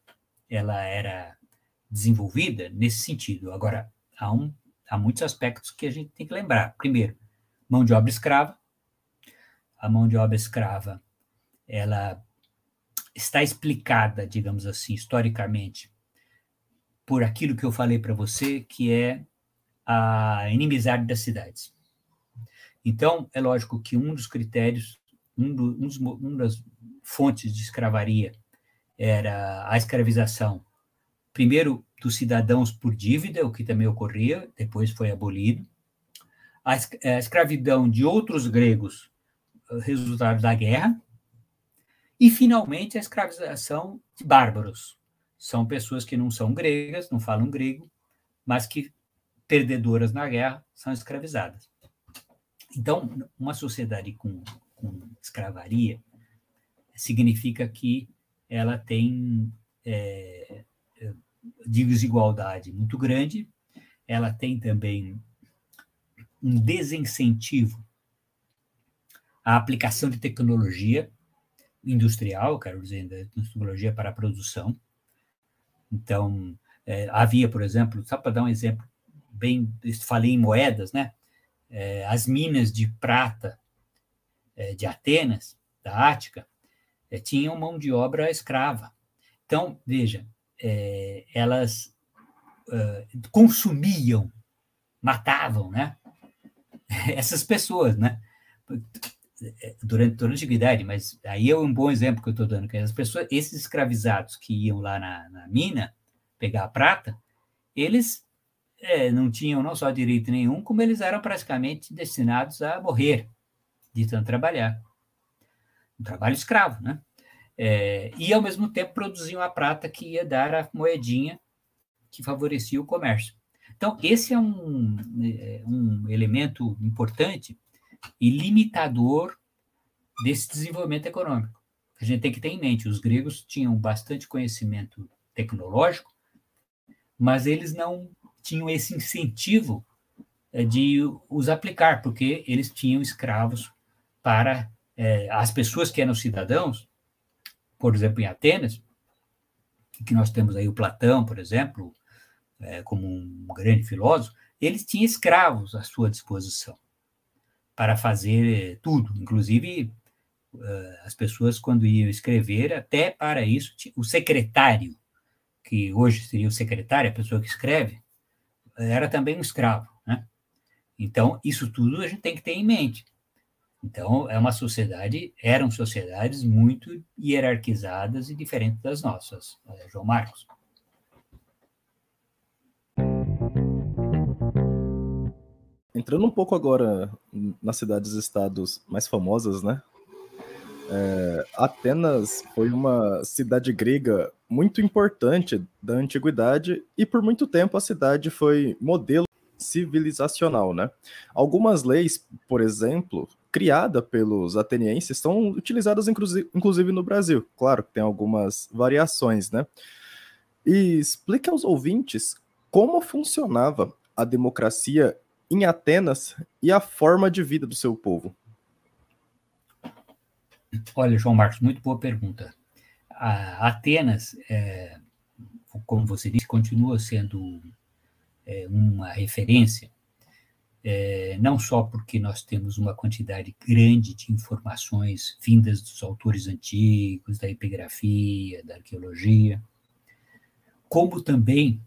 ela era desenvolvida nesse sentido. Agora, há, um, há muitos aspectos que a gente tem que lembrar. Primeiro, mão de obra escrava, a mão de obra escrava, ela está explicada, digamos assim, historicamente, por aquilo que eu falei para você, que é a inimizade das cidades. Então, é lógico que um dos critérios, um, do, um, dos, um das fontes de escravaria era a escravização, primeiro dos cidadãos por dívida, o que também ocorria, depois foi abolido, a, a escravidão de outros gregos resultado da guerra, e, finalmente, a escravização de bárbaros. São pessoas que não são gregas, não falam grego, mas que, perdedoras na guerra, são escravizadas. Então, uma sociedade com, com escravaria significa que ela tem é, desigualdade muito grande, ela tem também um desincentivo a aplicação de tecnologia industrial, quero dizer, tecnologia para a produção. Então, é, havia, por exemplo, só para dar um exemplo bem, falei em moedas, né? É, as minas de prata é, de Atenas, da Ática, é, tinham mão de obra escrava. Então, veja, é, elas é, consumiam, matavam, né? Essas pessoas, né? durante toda a antiguidade, mas aí é um bom exemplo que eu estou dando, que as pessoas, esses escravizados que iam lá na, na mina pegar a prata, eles é, não tinham não só direito nenhum, como eles eram praticamente destinados a morrer de tanto trabalhar. Um trabalho escravo, né? É, e, ao mesmo tempo, produziam a prata que ia dar a moedinha que favorecia o comércio. Então, esse é um, é, um elemento importante e limitador desse desenvolvimento econômico. A gente tem que ter em mente, os gregos tinham bastante conhecimento tecnológico, mas eles não tinham esse incentivo é, de os aplicar, porque eles tinham escravos para é, as pessoas que eram cidadãos, por exemplo, em Atenas, que nós temos aí o Platão, por exemplo, é, como um grande filósofo, ele tinha escravos à sua disposição para fazer tudo, inclusive uh, as pessoas quando iam escrever, até para isso, o secretário, que hoje seria o secretário, a pessoa que escreve, era também um escravo, né? Então, isso tudo a gente tem que ter em mente. Então, é uma sociedade, eram sociedades muito hierarquizadas e diferentes das nossas, eh, João Marcos. Entrando um pouco agora nas cidades-estados mais famosas, né? É, Atenas foi uma cidade grega muito importante da antiguidade e por muito tempo a cidade foi modelo civilizacional, né? Algumas leis, por exemplo, criada pelos atenienses são utilizadas inclusive no Brasil. Claro que tem algumas variações, né? E explique aos ouvintes como funcionava a democracia em Atenas e a forma de vida do seu povo. Olha, João Marcos, muito boa pergunta. A Atenas, é, como você disse, continua sendo é, uma referência é, não só porque nós temos uma quantidade grande de informações vindas dos autores antigos, da epigrafia, da arqueologia, como também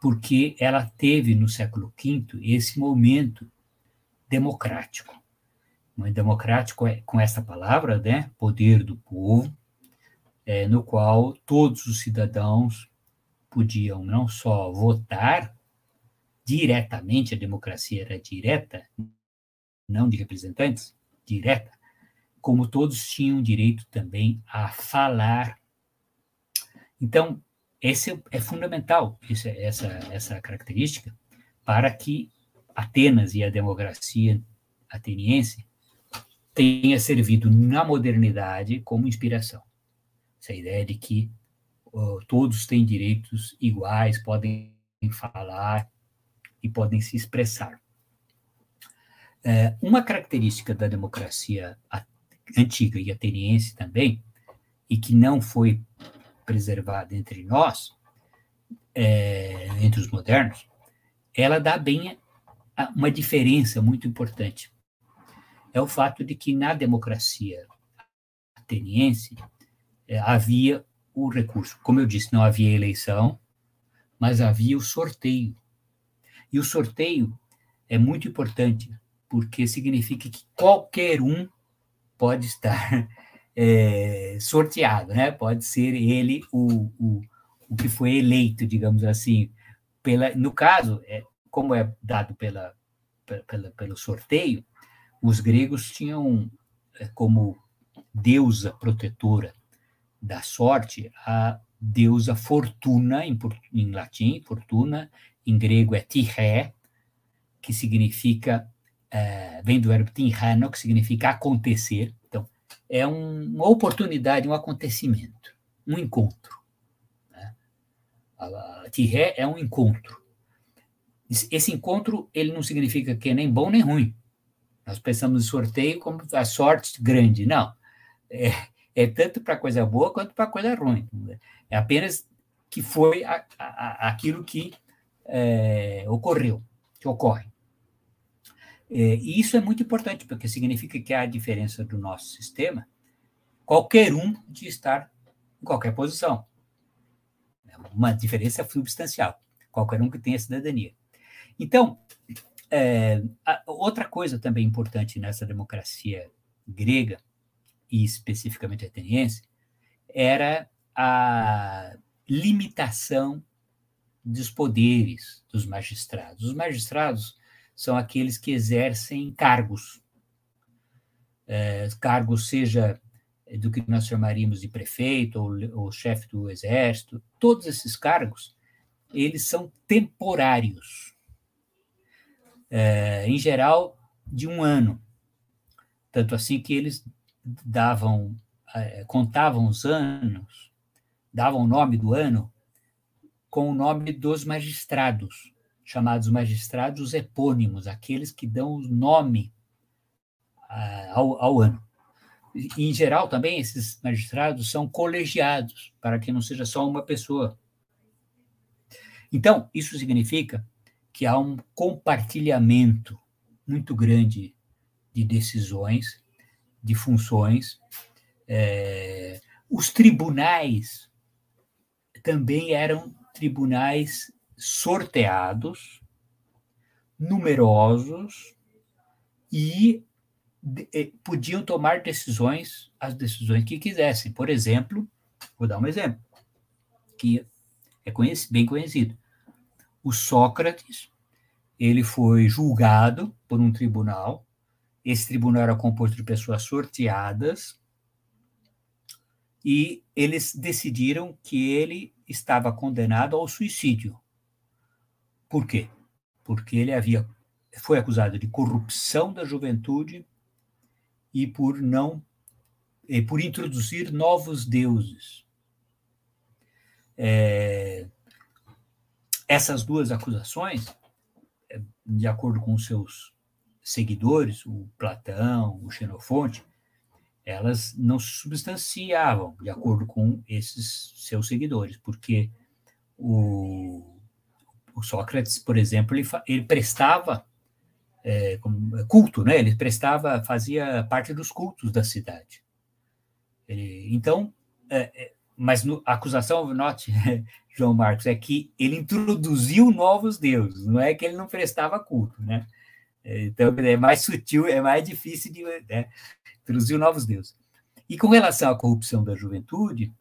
porque ela teve no século V esse momento democrático. Democrático é, com essa palavra, né, poder do povo, é, no qual todos os cidadãos podiam não só votar, diretamente, a democracia era direta, não de representantes, direta, como todos tinham direito também a falar. Então, esse é fundamental, essa, essa característica, para que Atenas e a democracia ateniense tenha servido na modernidade como inspiração. Essa ideia de que todos têm direitos iguais, podem falar, e podem se expressar. É, uma característica da democracia antiga e ateniense também, e que não foi preservada entre nós, é, entre os modernos, ela dá bem uma diferença muito importante. É o fato de que na democracia ateniense é, havia o recurso. Como eu disse, não havia eleição, mas havia o sorteio. E o sorteio é muito importante, porque significa que qualquer um pode estar é, sorteado, né? Pode ser ele o, o, o que foi eleito, digamos assim. Pela, no caso, é, como é dado pela, pela, pelo sorteio, os gregos tinham é, como deusa protetora da sorte a deusa Fortuna, em, em latim, Fortuna, em grego é tiré, que significa, é, vem do verbo tirano, que significa acontecer. Então, é um, uma oportunidade, um acontecimento, um encontro. Né? Tiré é um encontro. Esse encontro, ele não significa que é nem bom nem ruim. Nós pensamos em sorteio como a sorte grande. Não. É, é tanto para coisa boa quanto para coisa ruim. É apenas que foi a, a, aquilo que é, ocorreu, que ocorre. É, e isso é muito importante, porque significa que há diferença do nosso sistema, qualquer um de estar em qualquer posição. É uma diferença substancial, qualquer um que tenha cidadania. Então, é, outra coisa também importante nessa democracia grega, e especificamente ateniense, era a limitação dos poderes dos magistrados. Os magistrados são aqueles que exercem cargos, é, cargos seja do que nós chamaríamos de prefeito ou, ou chefe do exército, todos esses cargos, eles são temporários. É, em geral, de um ano. Tanto assim que eles davam, é, contavam os anos, davam o nome do ano com o nome dos magistrados, chamados magistrados epônimos, aqueles que dão o nome uh, ao, ao, ano. E, em geral, também, esses magistrados são colegiados, para que não seja só uma pessoa. Então, isso significa que há um compartilhamento muito grande de decisões, de funções. É, os tribunais também eram tribunais sorteados, numerosos e eh, podiam tomar decisões, as decisões que quisessem. Por exemplo, vou dar um exemplo que é bem conhecido. O Sócrates, ele foi julgado por um tribunal. Esse tribunal era composto de pessoas sorteadas e eles decidiram que ele estava condenado ao suicídio. Por quê? Porque ele havia foi acusado de corrupção da juventude e por não e por introduzir novos deuses. É, essas duas acusações, é, de acordo com seus seguidores, o Platão, o Xenofonte, elas não se substanciavam de acordo com esses seus seguidores, porque o, o Sócrates, por exemplo, ele, ele prestava é, culto, né? Ele prestava, fazia parte dos cultos da cidade. Ele, então, é, é, mas no, a acusação, note, João Marcos, é que ele introduziu novos deuses, não é que ele não prestava culto, né? Então, é mais sutil, é mais difícil de. Né? introduziu novos deuses. E com relação à corrupção da juventude,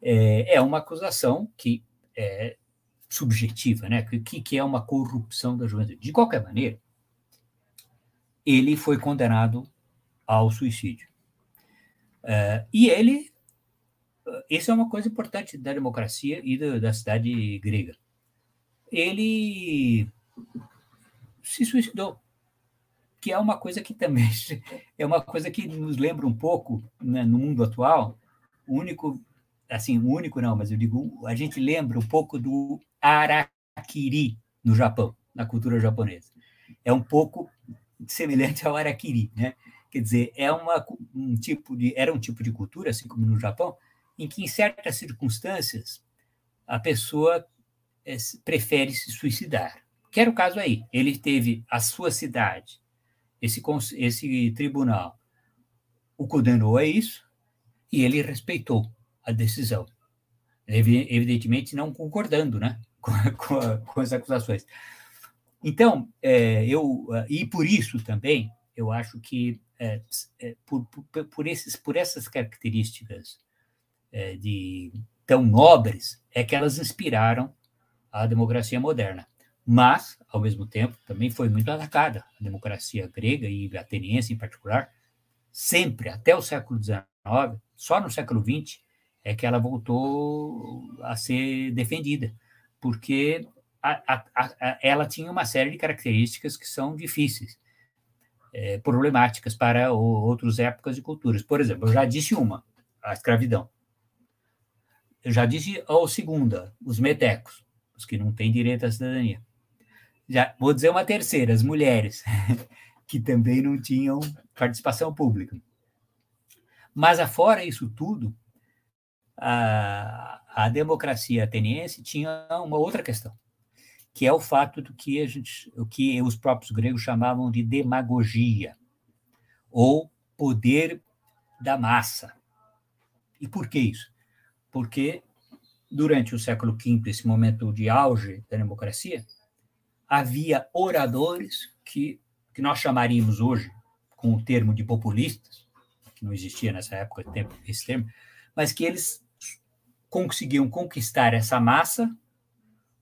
é, é uma acusação que é subjetiva, né? O que, que é uma corrupção da juventude? De qualquer maneira, ele foi condenado ao suicídio. É, e ele, isso é uma coisa importante da democracia e da, da cidade grega. Ele se suicidou que é uma coisa que também é uma coisa que nos lembra um pouco né, no mundo atual. O único, assim, o único não, mas eu digo, a gente lembra um pouco do arakiri no Japão, na cultura japonesa. É um pouco semelhante ao arakiri, né? Quer dizer, é uma, um tipo de, era um tipo de cultura, assim como no Japão, em que em certas circunstâncias a pessoa é, prefere se suicidar. Que era o caso aí. Ele teve a sua cidade esse, esse tribunal o condenou a isso e ele respeitou a decisão. Evidentemente, não concordando né, com, com, com as acusações. Então, é, eu, e por isso também, eu acho que é, é, por, por, por, esses, por essas características é, de, tão nobres, é que elas inspiraram a democracia moderna mas, ao mesmo tempo, também foi muito atacada. A democracia grega e ateniense, em particular, sempre, até o século XIX, só no século XX, é que ela voltou a ser defendida, porque a, a, a, ela tinha uma série de características que são difíceis, é, problemáticas para outras épocas e culturas. Por exemplo, eu já disse uma, a escravidão. Eu já disse a segunda, os metecos, os que não têm direito à cidadania. Já vou dizer uma terceira, as mulheres, que também não tinham participação pública. Mas afora isso tudo, a, a democracia ateniense tinha uma outra questão, que é o fato do que a gente, o que os próprios gregos chamavam de demagogia ou poder da massa. E por que isso? Porque durante o século V, esse momento de auge da democracia, havia oradores que, que nós chamaríamos hoje, com o termo de populistas, que não existia nessa época esse termo, mas que eles conseguiam conquistar essa massa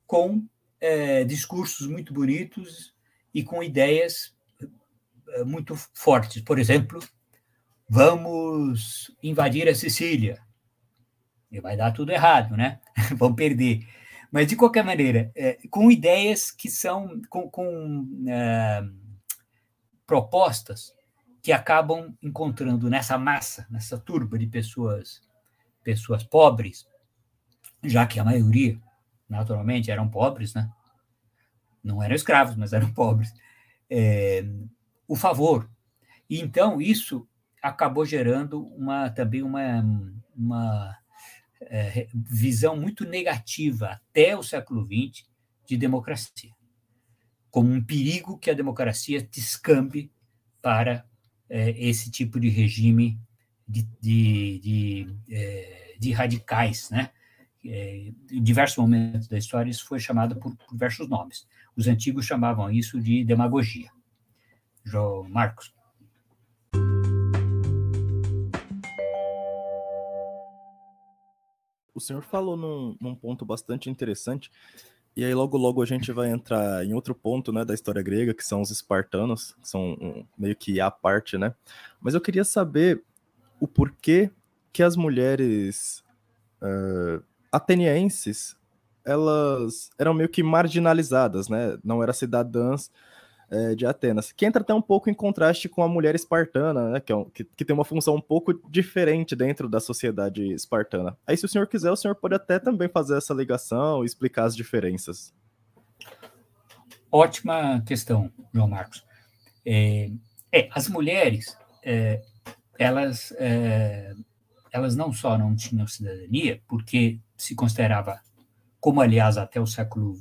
com é, discursos muito bonitos e com ideias é, muito fortes. Por exemplo, vamos invadir a Sicília. E vai dar tudo errado, né? Vão perder. Mas, de qualquer maneira, é, com ideias que são, com, com é, propostas que acabam encontrando nessa massa, nessa turba de pessoas, pessoas pobres, já que a maioria, naturalmente, eram pobres, né? Não eram escravos, mas eram pobres. É, o favor. E então isso acabou gerando uma também uma, uma é, visão muito negativa até o século XX de democracia, como um perigo que a democracia descambe para é, esse tipo de regime de, de, de, é, de radicais, né? É, em diversos momentos da história isso foi chamado por, por diversos nomes. Os antigos chamavam isso de demagogia. João Marcos. O senhor falou num, num, ponto bastante interessante, e aí logo logo a gente vai entrar em outro ponto, né, da história grega, que são os espartanos, que são um, meio que a parte, né? Mas eu queria saber o porquê que as mulheres uh, atenienses, elas eram meio que marginalizadas, né? Não eram cidadãs é, de Atenas, que entra até um pouco em contraste com a mulher espartana, né, que, é um, que, que, tem uma função um pouco diferente dentro da sociedade espartana. Aí, se o senhor quiser, o senhor pode até também fazer essa ligação e explicar as diferenças. Ótima questão, João Marcos. É, é as mulheres, é, elas, é, elas não só não tinham cidadania, porque se considerava, como aliás até o século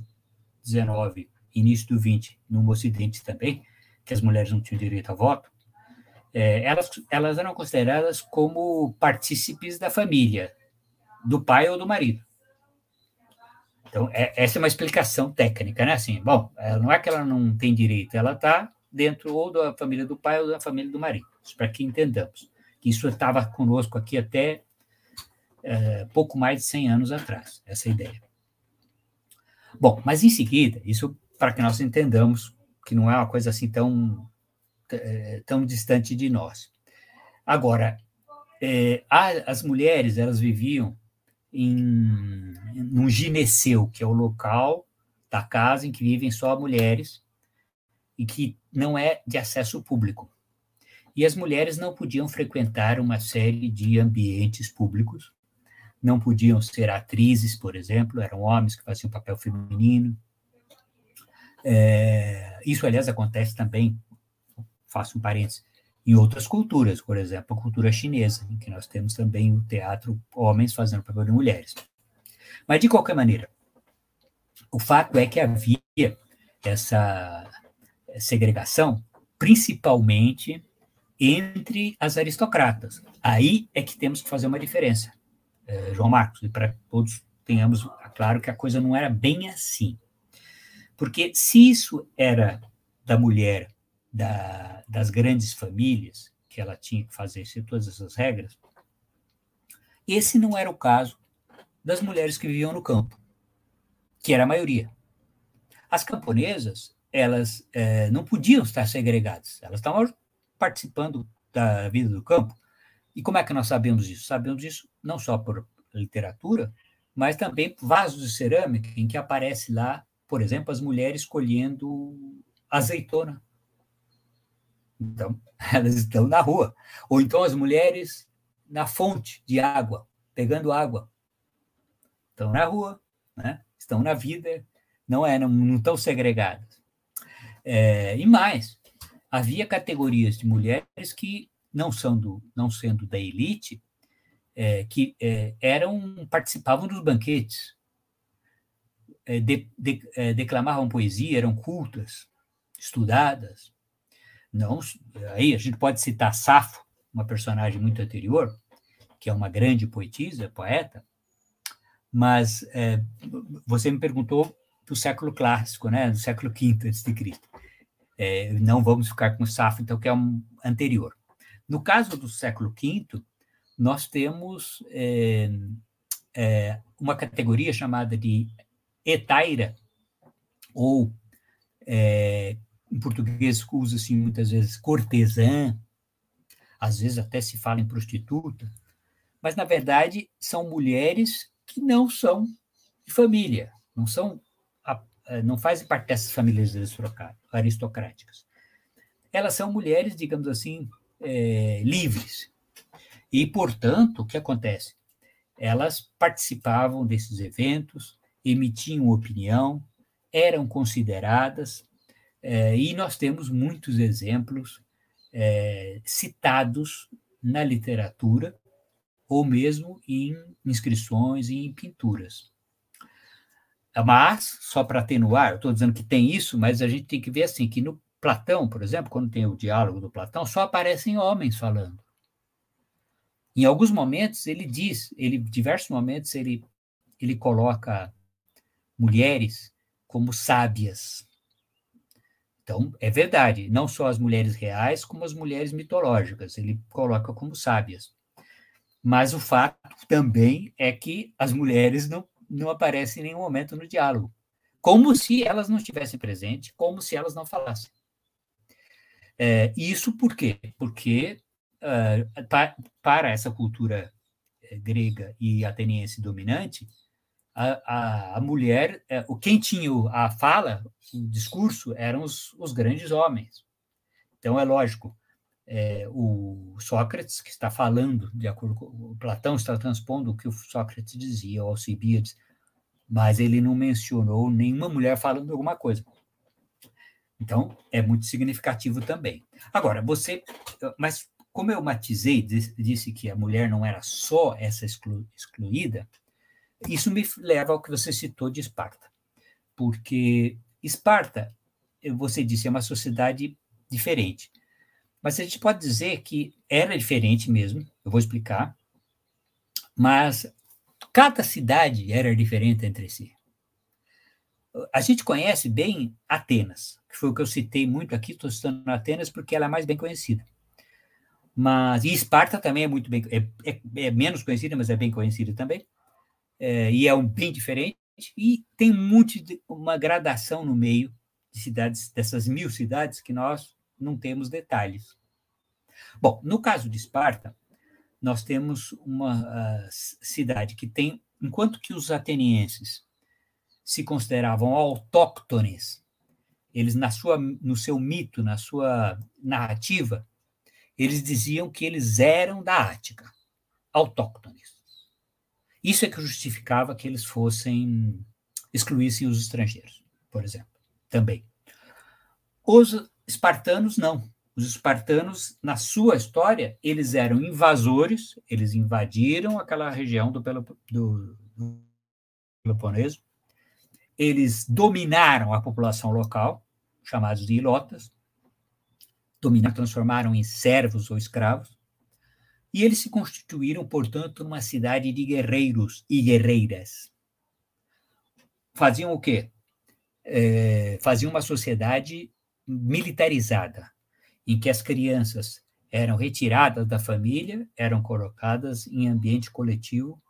XIX início do 20, no Ocidente também, que as mulheres não tinham direito a voto, é, elas, elas eram consideradas como partícipes da família, do pai ou do marido. Então, é, essa é uma explicação técnica, né? Assim, bom, não é que ela não tem direito, ela está dentro ou da família do pai ou da família do marido. Para que entendamos. Isso estava conosco aqui até é, pouco mais de 100 anos atrás, essa ideia. Bom, mas em seguida, isso para que nós entendamos que não é uma coisa assim tão, é, tão distante de nós. Agora, é, as mulheres, elas viviam em num gineceu, que é o local da casa em que vivem só mulheres e que não é de acesso público. E as mulheres não podiam frequentar uma série de ambientes públicos, não podiam ser atrizes, por exemplo, eram homens que faziam papel feminino, é, isso, aliás, acontece também, faço um parênteses, em outras culturas, por exemplo, a cultura chinesa, em que nós temos também o teatro homens fazendo papel de mulheres. Mas, de qualquer maneira, o fato é que havia essa segregação, principalmente entre as aristocratas. Aí é que temos que fazer uma diferença, é, João Marcos, e para todos tenhamos claro que a coisa não era bem assim. Porque se isso era da mulher da, das grandes famílias, que ela tinha que fazer todas essas regras, esse não era o caso das mulheres que viviam no campo, que era a maioria. As camponesas, elas é, não podiam estar segregadas, elas estavam participando da vida do campo. E como é que nós sabemos isso? Sabemos isso não só por literatura, mas também por vasos de cerâmica, em que aparece lá por exemplo, as mulheres colhendo azeitona. Então, elas estão na rua. Ou então as mulheres na fonte de água, pegando água. Estão na rua, né? estão na vida, não, é, não, não estão segregadas. É, e mais, havia categorias de mulheres que, não, sendo, não sendo da elite, é, que é, eram participavam dos banquetes. É, de, de, é, declamavam poesia, eram cultas, estudadas. Não, aí a gente pode citar Safo, uma personagem muito anterior, que é uma grande poetisa, poeta, mas é, você me perguntou do século clássico, né, do século V a.C. É, não vamos ficar com Safo, então, que é um anterior. No caso do século V, nós temos é, é, uma categoria chamada de etaira, ou é, em português usa-se muitas vezes cortesã, às vezes até se fala em prostituta, mas na verdade são mulheres que não são de família, não são não fazem parte dessas famílias aristocráticas. Elas são mulheres, digamos assim, é, livres. E, portanto, o que acontece? Elas participavam desses eventos, emitiam opinião, eram consideradas, é, e nós temos muitos exemplos é, citados na literatura ou mesmo em inscrições e em pinturas. Mas, só para atenuar, eu estou dizendo que tem isso, mas a gente tem que ver assim, que no Platão, por exemplo, quando tem o diálogo do Platão, só aparecem homens falando. Em alguns momentos ele diz, ele diversos momentos ele ele coloca mulheres como sábias. Então, é verdade, não só as mulheres reais, como as mulheres mitológicas, ele coloca como sábias. Mas o fato também é que as mulheres não não aparece em nenhum momento no diálogo. Como se elas não estivessem presentes, como se elas não falassem. É, isso por quê? Porque uh, pa, para essa cultura é, grega e ateniense dominante, a, a, mulher, é, o quem tinha a fala, o discurso, eram os, os grandes homens. Então, é lógico, é, o Sócrates, que está falando, de acordo com Platão, está transpondo o que o Sócrates dizia, o Alcibíades, mas ele não mencionou nenhuma mulher falando alguma coisa. Então, é muito significativo também. Agora, você. Mas, como eu matizei, disse que a mulher não era só essa exclu, excluída, isso me leva ao que você citou de Esparta. Porque Esparta, você disse, é uma sociedade diferente. Mas a gente pode dizer que era diferente mesmo, eu vou explicar, mas cada cidade era diferente entre si. A gente conhece bem Atenas, que foi o que eu citei muito aqui, estou citando Atenas porque ela é mais bem conhecida. Mas, e Esparta também é muito bem, é, é, é menos conhecida, mas é bem conhecida também, é, e é um bem diferente, e tem muito uma gradação no meio de cidades, dessas mil cidades que nós não temos detalhes. Bom, no caso de Esparta, nós temos uma uh, cidade que tem, enquanto que os atenienses se consideravam autóctones, eles na sua, no seu mito, na sua narrativa, eles diziam que eles eram da Ática, autóctones. Isso é que justificava que eles fossem excluíssem os estrangeiros, por exemplo, também. Os espartanos não. Os espartanos, na sua história, eles eram invasores, eles invadiram aquela região do, do, do Peloponeso, eles dominaram a população local, chamados de ilotas, dominaram, transformaram em servos ou escravos, e eles se constituíram, portanto, numa cidade de guerreiros e guerreiras. Faziam o quê? É, faziam uma sociedade militarizada, em que as crianças eram retiradas da família, eram colocadas em ambiente coletivo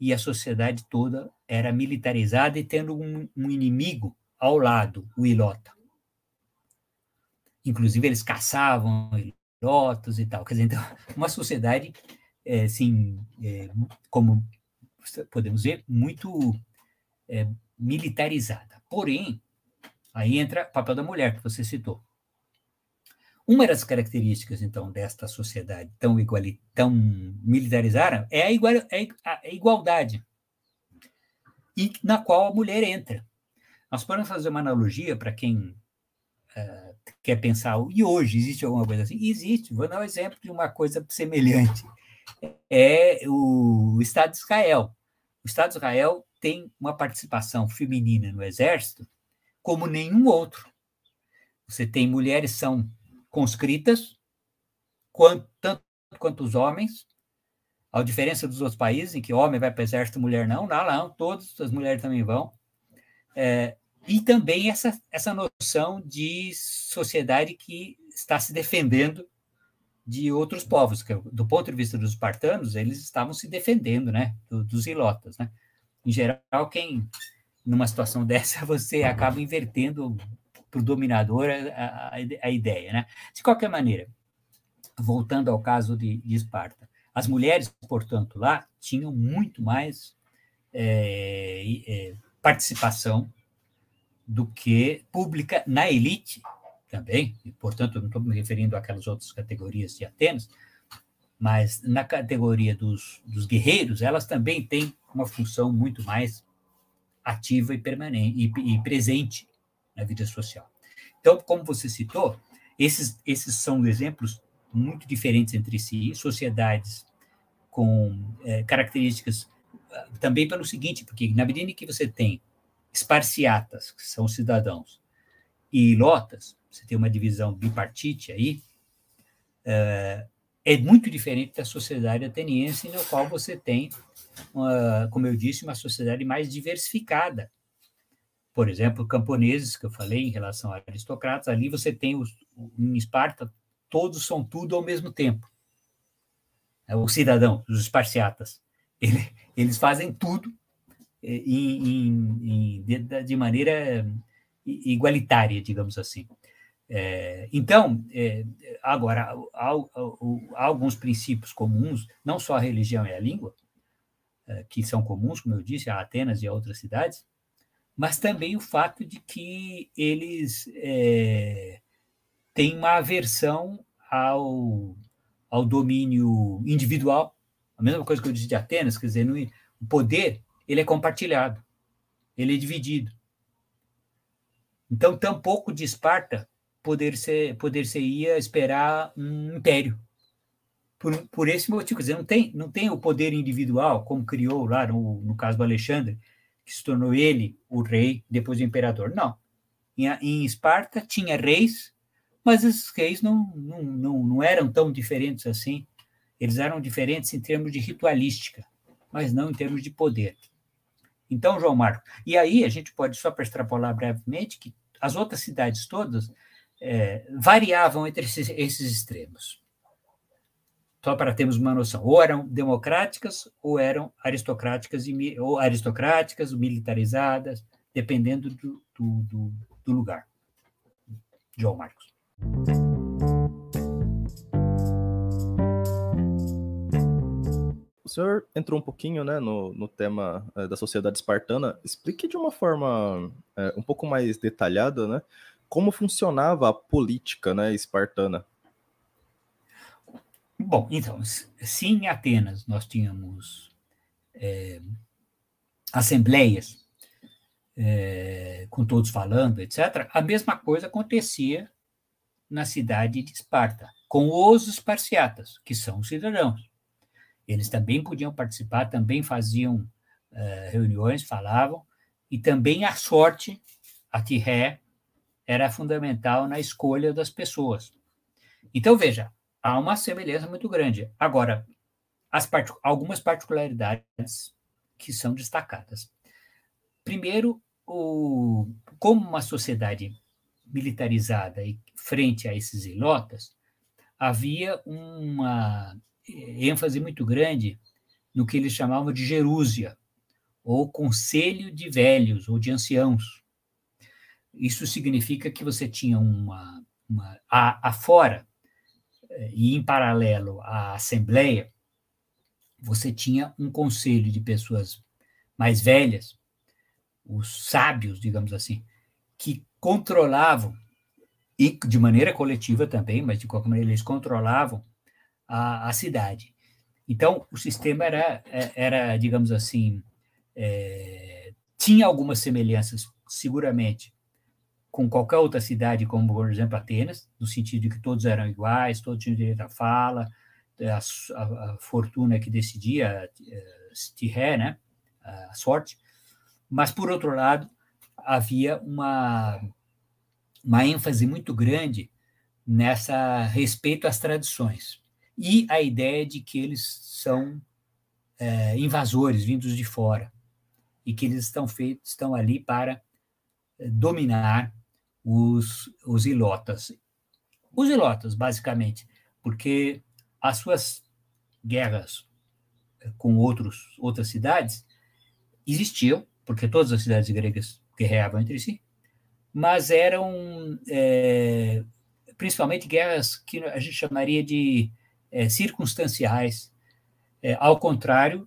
e a sociedade toda era militarizada e tendo um, um inimigo ao lado, o ilota. Inclusive, eles caçavam e tal. Quer dizer, então, uma sociedade, é, assim, é, como podemos ver, muito é, militarizada. Porém, Aí entra o papel da mulher, que você citou. Uma das características, então, desta sociedade tão, tão militarizada é a, igual, é a igualdade, e na qual a mulher entra. Nós podemos fazer uma analogia para quem uh, quer pensar, e hoje existe alguma coisa assim? Existe. Vou dar um exemplo de uma coisa semelhante. É o Estado de Israel. O Estado de Israel tem uma participação feminina no exército como nenhum outro. Você tem mulheres são conscritas, quanto, tanto quanto os homens, a diferença dos outros países, em que homem vai para o exército, mulher não, lá não, todas as mulheres também vão. É, e também essa, essa noção de sociedade que está se defendendo de outros povos, que do ponto de vista dos espartanos, eles estavam se defendendo, né, dos ilotas, né? Em geral, quem numa situação dessa você acaba invertendo para o dominador a, a, a, ideia, né? De qualquer maneira, voltando ao caso de, de Esparta, as mulheres, portanto, lá tinham muito mais é, é, participação do que pública na elite também, e, portanto, não estou me referindo àquelas outras categorias de Atenas, mas na categoria dos, dos guerreiros, elas também têm uma função muito mais ativa e permanente e, e, presente na vida social. Então, como você citou, esses, esses são exemplos muito diferentes entre si, sociedades com é, características ah, também pelo seguinte, porque na medida em que você tem esparciatas, que são cidadãos, e lotas, você tem uma divisão bipartite aí, é, é muito diferente da sociedade ateniense, no qual você tem, uma, como eu disse, uma sociedade mais diversificada. Por exemplo, camponeses, que eu falei em relação a aristocratas, ali você tem, os, em Esparta, todos são tudo ao mesmo tempo. É o cidadão, os esparciatas. Ele, eles fazem tudo em, em, em, de, de maneira igualitária, digamos assim. É, então, é, agora, há, há, há, alguns princípios comuns, não só a religião e a língua, é, que são comuns, como eu disse, a Atenas e a outras cidades, mas também o fato de que eles é, têm uma aversão ao, ao domínio individual. A mesma coisa que eu disse de Atenas, quer dizer, o poder ele é compartilhado, ele é dividido. Então, tampouco de Esparta poder ser poder esperar um império. Por, por esse motivo quer dizer não tem não tem o poder individual como criou lá no, no caso do Alexandre que se tornou ele o rei depois o imperador. Não. Em, em Esparta tinha reis mas esses reis não, não, não, não eram tão diferentes assim. Eles eram diferentes em termos de ritualística mas não em termos de poder então João Marco e aí a gente pode só para extrapolar brevemente que as outras cidades todas é, variavam entre esses, esses extremos. Só para termos uma noção, ou eram democráticas ou eram aristocráticas, e, ou aristocráticas, militarizadas, dependendo do, do, do, do lugar. João Marcos. Senhor entrou um pouquinho né, no, no tema é, da sociedade espartana. Explique de uma forma é, um pouco mais detalhada né, como funcionava a política né, espartana. Bom, então, se em Atenas nós tínhamos é, assembleias com todos falando, etc., a mesma coisa acontecia na cidade de Esparta, com os esparciatas, que são os cidadãos. Eles também podiam participar, também faziam é, reuniões, falavam, e também a sorte, a tirré, era fundamental na escolha das pessoas. Então, veja, há uma semelhança muito grande. Agora, part algumas particularidades que são destacadas. Primeiro, o, como uma sociedade militarizada e frente a esses ilotas, havia uma ênfase muito grande no que eles chamavam de gerúsia, ou conselho de velhos ou de anciãos. Isso significa que você tinha uma, uma a, a fora eh, e em paralelo à assembleia, você tinha um conselho de pessoas mais velhas, os sábios, digamos assim, que controlavam e de maneira coletiva também, mas de qualquer maneira eles controlavam a, a cidade. Então o sistema era, é, era digamos assim, é, tinha algumas semelhanças seguramente com qualquer outra cidade, como, por exemplo, Atenas, no sentido de que todos eram iguais, todos tinham direito à fala, a, a, a fortuna que decidia, a, né, a sorte, mas, por outro lado, havia uma, uma ênfase muito grande nessa respeito às tradições e a ideia de que eles são é, invasores vindos de fora e que eles estão feitos estão ali para é, dominar os, os ilotas. Os ilotas, basicamente, porque as suas guerras com outros, outras cidades existiam, porque todas as cidades gregas guerreavam entre si, mas eram é, principalmente guerras que a gente chamaria de é, circunstanciais, é, ao contrário,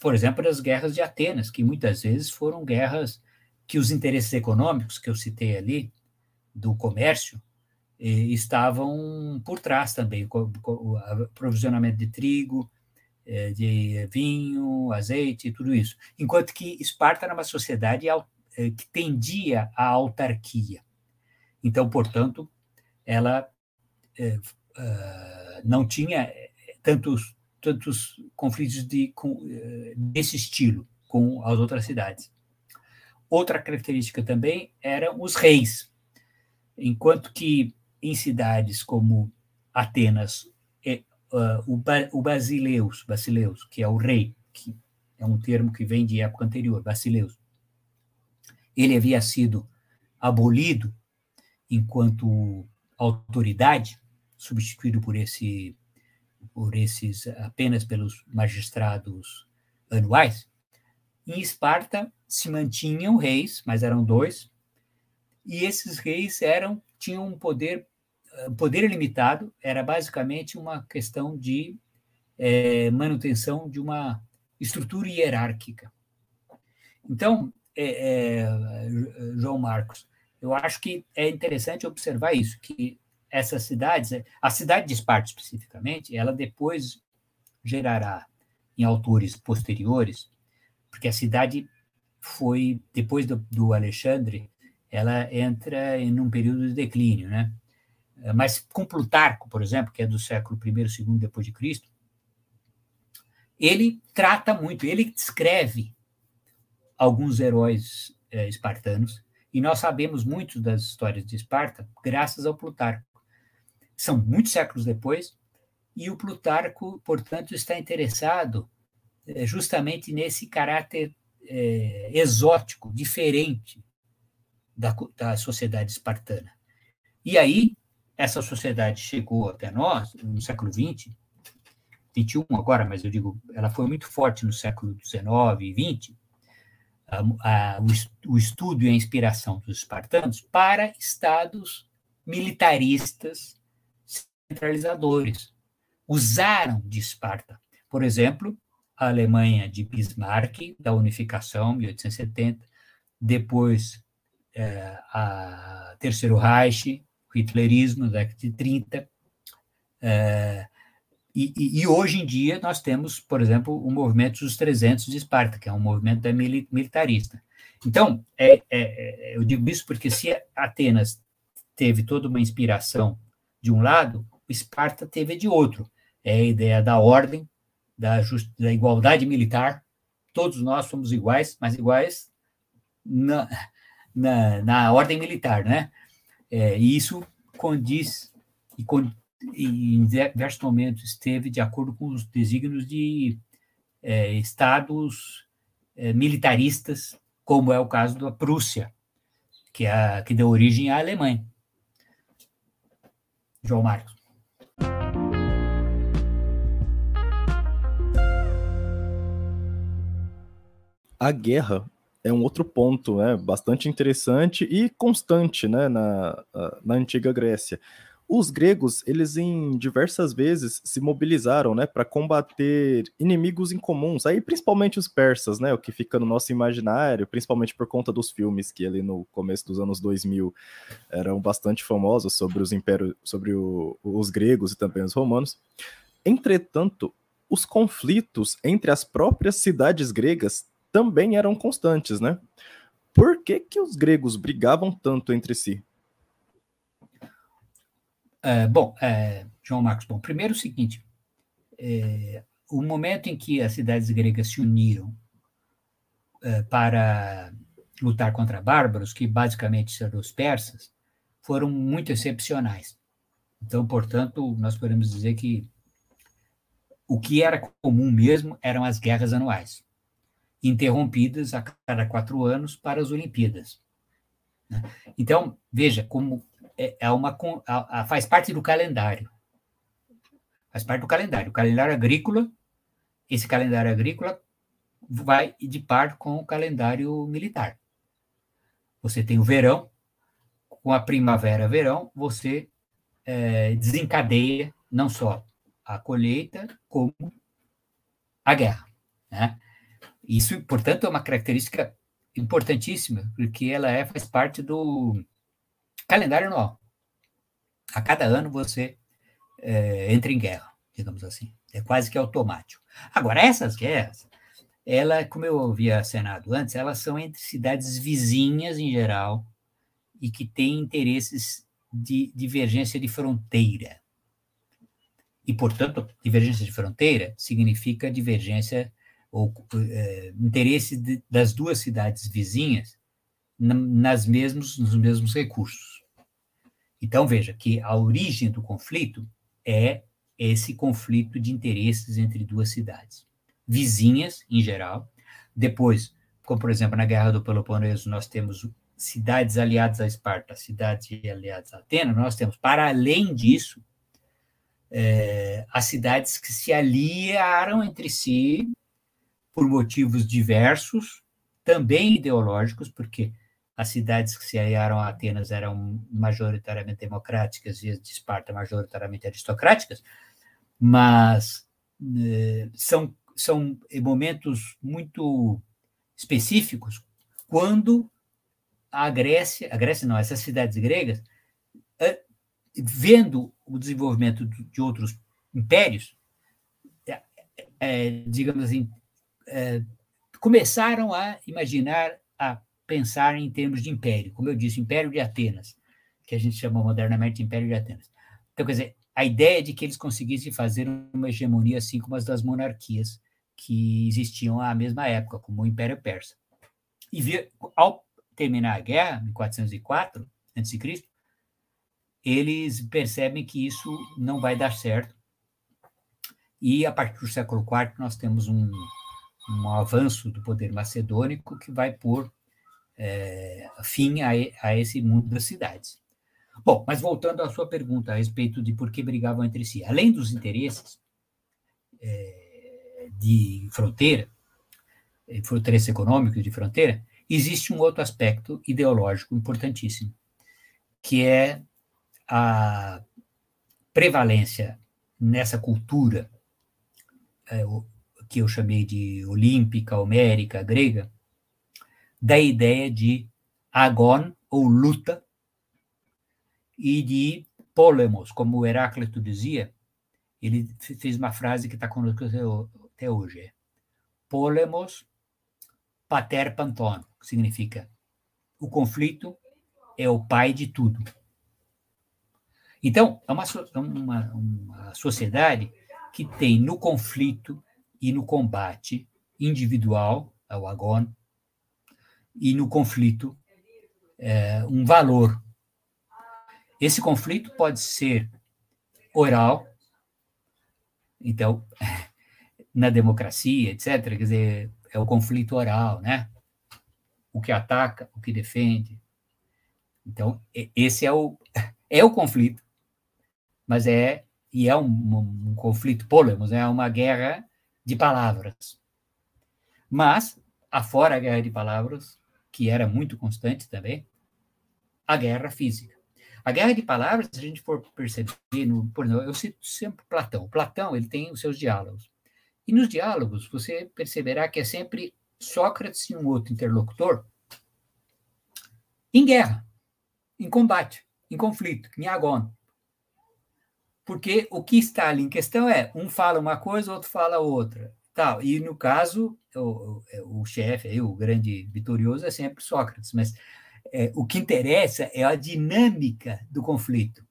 por exemplo, das guerras de Atenas, que muitas vezes foram guerras que os interesses econômicos que eu citei ali, do comércio, estavam por trás também, o aprovisionamento de trigo, é, de vinho, azeite, tudo isso. Enquanto que Esparta era uma sociedade é, que tendia à autarquia. Então, portanto, ela é, não tinha tantos, tantos conflitos de, com, desse estilo com as outras cidades. Outra característica também eram os reis. Enquanto que em cidades como Atenas, é, uh, o, ba, o Basileus, Basileus, que é o rei, que é um termo que vem de época anterior, Basileus, ele havia sido abolido enquanto autoridade, substituído por esse por esses apenas pelos magistrados anuais. Em Esparta se mantinham reis, mas eram dois, e esses reis eram tinham um poder um poder limitado, era basicamente uma questão de é, manutenção de uma estrutura hierárquica. Então, é, é, João Marcos, eu acho que é interessante observar isso, que essas cidades, a cidade de Esparta especificamente, ela depois gerará em autores posteriores, porque a cidade foi, depois do, do Alexandre, ela entra em um período de declínio, né? Mas com Plutarco, por exemplo, que é do século I, II depois de Cristo, ele trata muito, ele descreve alguns heróis é, espartanos, e nós sabemos muito das histórias de Esparta graças ao Plutarco. São muitos séculos depois, e o Plutarco, portanto, está interessado é, justamente nesse caráter é, exótico, diferente da, da sociedade espartana. E aí, essa sociedade chegou até nós no século XX, 21 agora, mas eu digo, ela foi muito forte no século XIX e XX, a, a, o, o estudo e a inspiração dos espartanos para estados militaristas centralizadores. Usaram de Esparta. Por exemplo, a Alemanha de Bismarck, da unificação, 1870, depois é, a Terceiro Reich, o hitlerismo da década de 30. É, e, e, hoje em dia nós temos, por exemplo, o movimento dos 300 de Esparta, que é um movimento militarista. Então, é, é, é, eu digo isso porque se Atenas teve toda uma inspiração de um lado, Esparta teve de outro. É a ideia da ordem, da, just, da igualdade militar. Todos nós somos iguais, mas iguais na, na, na ordem militar, né? É, e isso condiz e, em diversos momentos esteve de acordo com os desígnios de é, estados é, militaristas, como é o caso da Prússia, que, é que deu origem à Alemanha. João Marcos. A guerra é um outro ponto né, bastante interessante e constante né, na, na antiga Grécia. Os gregos, eles em diversas vezes se mobilizaram, né, para combater inimigos incomuns, aí principalmente os persas, né, o que fica no nosso imaginário, principalmente por conta dos filmes que ali no começo dos anos 2000 eram bastante famosos sobre os impérios, sobre o, os gregos e também os romanos. Entretanto, os conflitos entre as próprias cidades gregas também eram constantes, né? Por que, que os gregos brigavam tanto entre si? É, bom, é, João Marcos, bom, primeiro o seguinte, é, o momento em que as cidades gregas se uniram é, para lutar contra bárbaros, que basicamente eram os persas, foram muito excepcionais. Então, portanto, nós podemos dizer que o que era comum mesmo eram as guerras anuais interrompidas a cada quatro anos para as Olimpíadas. Né? Então, veja como é, é uma, faz parte do calendário. faz parte do calendário. O calendário agrícola, esse calendário agrícola vai de par com o calendário militar. Você tem o verão, com a primavera-verão, você é, desencadeia não só a colheita, como a guerra. Né? Isso, portanto, é uma característica importantíssima, porque ela é, faz parte do calendário anual. A cada ano você é, entra em guerra, digamos assim. É quase que automático. Agora, essas guerras, ela, como eu havia acenado antes, elas são entre cidades vizinhas em geral e que têm interesses de divergência de fronteira. E, portanto, divergência de fronteira significa divergência ou é, interesse de, das duas cidades vizinhas na, nas mesmos, nos mesmos recursos. Então, veja que a origem do conflito é esse conflito de interesses entre duas cidades, vizinhas em geral. Depois, como por exemplo na Guerra do Peloponeso, nós temos cidades aliadas a Esparta, cidades aliadas a Atenas, nós temos, para além disso, é, as cidades que se aliaram entre si por motivos diversos, também ideológicos, porque as cidades que se aliaram a Atenas eram majoritariamente democráticas e as de Esparta majoritariamente aristocráticas, mas eh, são, são momentos muito específicos quando a Grécia, a Grécia não, essas cidades gregas, eh, vendo o desenvolvimento de outros impérios, é, digamos assim, é, começaram a imaginar, a pensar em termos de império, como eu disse, Império de Atenas, que a gente chamou modernamente de Império de Atenas. Então, quer dizer, a ideia de que eles conseguissem fazer uma hegemonia assim como as das monarquias que existiam à mesma época, como o Império Persa. E ao terminar a guerra, em 404 a.C., eles percebem que isso não vai dar certo. E a partir do século IV nós temos um, um avanço do poder macedônico que vai pôr é, fim a, a, esse mundo das cidades. Bom, mas voltando à sua pergunta a respeito de por que brigavam entre si, além dos interesses é, de fronteira, interesses econômicos de fronteira, existe um outro aspecto ideológico importantíssimo, que é a prevalência nessa cultura é, que eu chamei de olímpica, homérica, grega, da ideia de agon, ou luta, e de polemos, como Heráclito dizia, ele fez uma frase que está conosco até hoje, é polemos pater panton, que significa o conflito é o pai de tudo. Então, é uma, é uma, uma sociedade que tem no conflito e no combate individual, é o agon, e no conflito é, um valor. Esse conflito pode ser oral, então, na democracia, etc., quer dizer, é o conflito oral, né? O que ataca, o que defende. Então, esse é o, é o conflito, mas é, e é um, um conflito polemos, é uma guerra de palavras. Mas, afora a guerra de palavras, que era muito constante também, a guerra física. A guerra de palavras, se a gente for perceber, no, por exemplo, eu cito sempre Platão. Platão ele tem os seus diálogos. E nos diálogos, você perceberá que é sempre Sócrates e um outro interlocutor em guerra, em combate, em conflito, em agônia. Porque o que está ali em questão é um fala uma coisa, o outro fala outra. Tal. E no caso, o, o, o chefe, o grande vitorioso é sempre Sócrates, mas é, o que interessa é a dinâmica do conflito,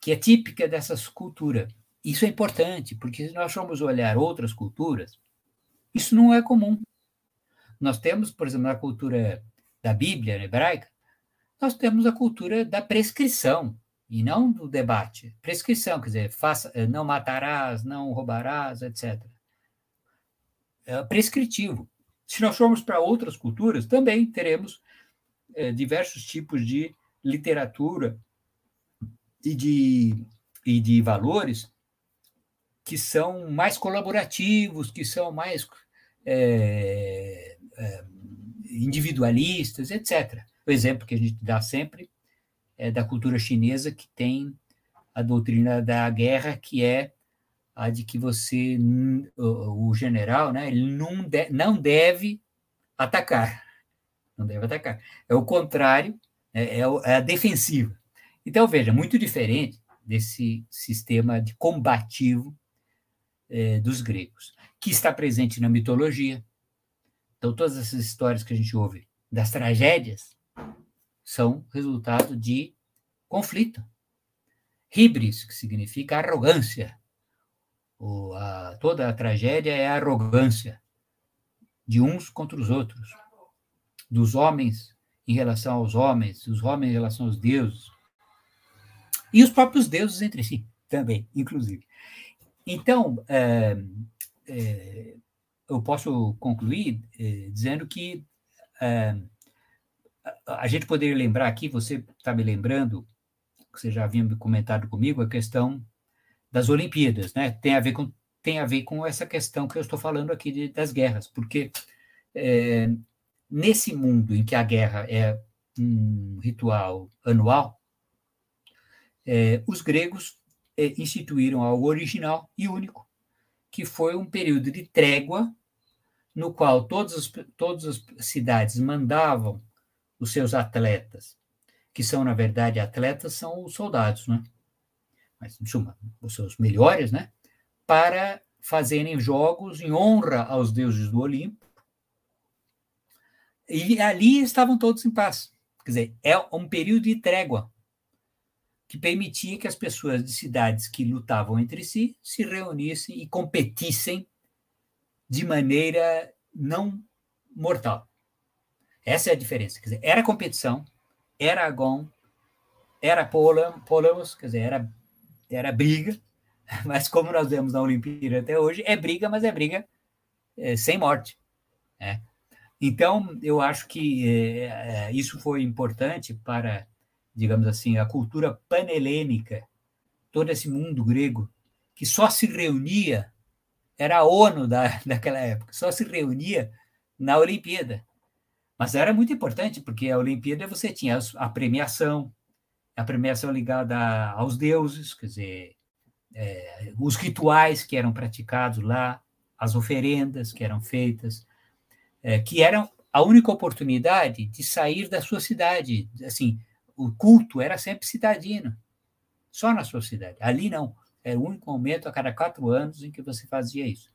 que é típica dessa cultura. Isso é importante, porque se nós formos olhar outras culturas, isso não é comum. Nós temos, por exemplo, na cultura da Bíblia hebraica, nós temos a cultura da prescrição e não do debate. Prescrição, quer dizer, faça, eh, não matarás, não roubarás, etc. É prescritivo. Se nós formos para outras culturas, também teremos é, diversos tipos de literatura e de, e de valores que são mais colaborativos, que são mais é, individualistas, etc. O exemplo que a gente dá sempre é da cultura chinesa, que tem a doutrina da guerra, que é a de que você, o, general, né, ele não, de, não deve atacar. Não deve atacar. É o contrário, é, é, é a defensiva. Então, veja, muito diferente desse sistema de combativo é, dos gregos, que está presente na mitologia. Então, todas essas histórias que a gente ouve das tragédias são resultado de conflito. Hibris, que significa arrogância. O, a, toda a tragédia é a arrogância de uns contra os outros, dos homens em relação aos homens, dos homens em relação aos deuses, e os próprios deuses entre si também, inclusive. Então, é, é, eu posso concluir é, dizendo que a gente poderia lembrar aqui, você está me lembrando, você já havia comentado comigo, a questão das Olimpíadas, né? Tem a ver com, tem a ver com essa questão que eu estou falando aqui de, das guerras, porque é, nesse mundo em que a guerra é um ritual anual, é, os gregos é, instituíram algo original e único, que foi um período de trégua no qual todas as, todas as cidades mandavam os seus atletas, que são, na verdade, atletas, são os soldados, né? Mas, em suma, os seus melhores, né? Para fazerem jogos em honra aos deuses do Olimpo. E ali estavam todos em paz. Quer dizer, é um período de trégua que permitia que as pessoas de cidades que lutavam entre si se reunissem e competissem de maneira não mortal. Essa é a diferença. Quer dizer, era competição, era agon, era polemos, quer dizer, era, era briga, mas como nós vemos na Olimpíada até hoje, é briga, mas é briga é, sem morte. Né? Então, eu acho que é, é, isso foi importante para, digamos assim, a cultura panhelênica, todo esse mundo grego, que só se reunia, era a ONU da, daquela época, só se reunia na Olimpíada. Mas era muito importante, porque a Olimpíada você tinha a premiação, a premiação ligada aos deuses, quer dizer, é, os rituais que eram praticados lá, as oferendas que eram feitas, é, que eram a única oportunidade de sair da sua cidade. Assim, o culto era sempre cidadino, só na sua cidade. Ali não, era o único momento a cada quatro anos em que você fazia isso.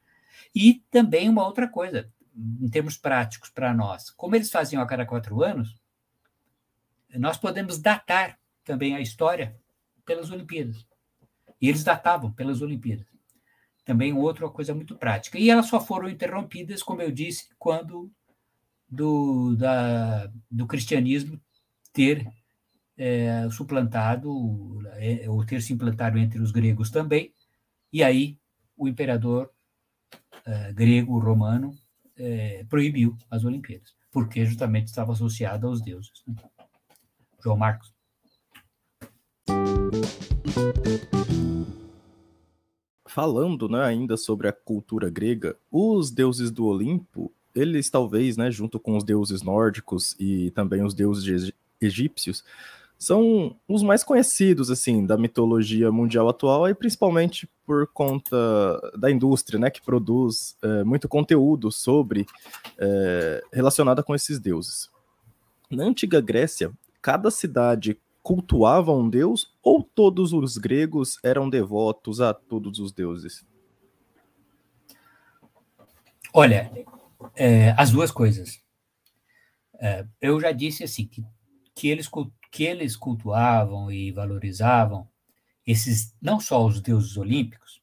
E também uma outra coisa, em termos práticos para nós, como eles faziam a cada quatro anos, nós podemos datar também a história pelas Olimpíadas. E eles datavam pelas Olimpíadas. Também outra coisa muito prática. E elas só foram interrompidas, como eu disse, quando do, da, do cristianismo ter é, suplantado, é, ou ter se implantado entre os gregos também, e aí o imperador é, grego romano é, proibiu as Olimpíadas, porque justamente estava associada aos deuses. Né? João Marcos. Falando né, ainda sobre a cultura grega, os deuses do Olimpo, eles talvez, né, junto com os deuses nórdicos e também os deuses egípcios, são os mais conhecidos assim da mitologia mundial atual e principalmente por conta da indústria, né, que produz é, muito conteúdo sobre é, relacionada com esses deuses. Na antiga Grécia, cada cidade cultuava um deus ou todos os gregos eram devotos a todos os deuses? Olha, é, as duas coisas. Eu já disse assim que, que eles que eles cultuavam e valorizavam esses não só os deuses olímpicos,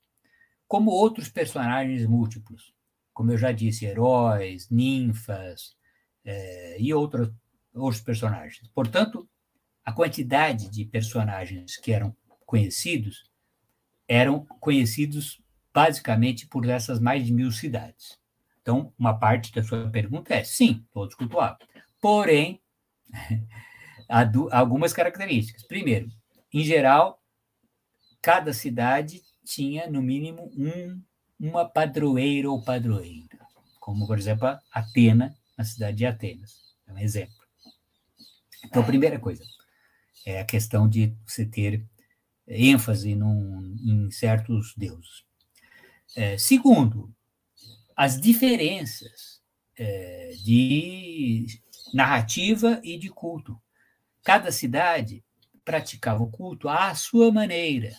como outros personagens múltiplos, como eu já disse, heróis, ninfas é, e outros, outros personagens. Portanto, a quantidade de personagens que eram conhecidos eram conhecidos basicamente por essas mais de mil cidades. Então, uma parte da sua pergunta é sim, todos cultuavam. Porém, algumas características. Primeiro, em geral, cada cidade tinha, no mínimo, um, uma padroeira ou padroeira, como, por exemplo, Atena, na cidade de Atenas. É um exemplo. Então, primeira coisa, é a questão de você ter ênfase num, em certos deuses. É, segundo, as diferenças é, de narrativa e de culto. Cada cidade praticava o culto à sua maneira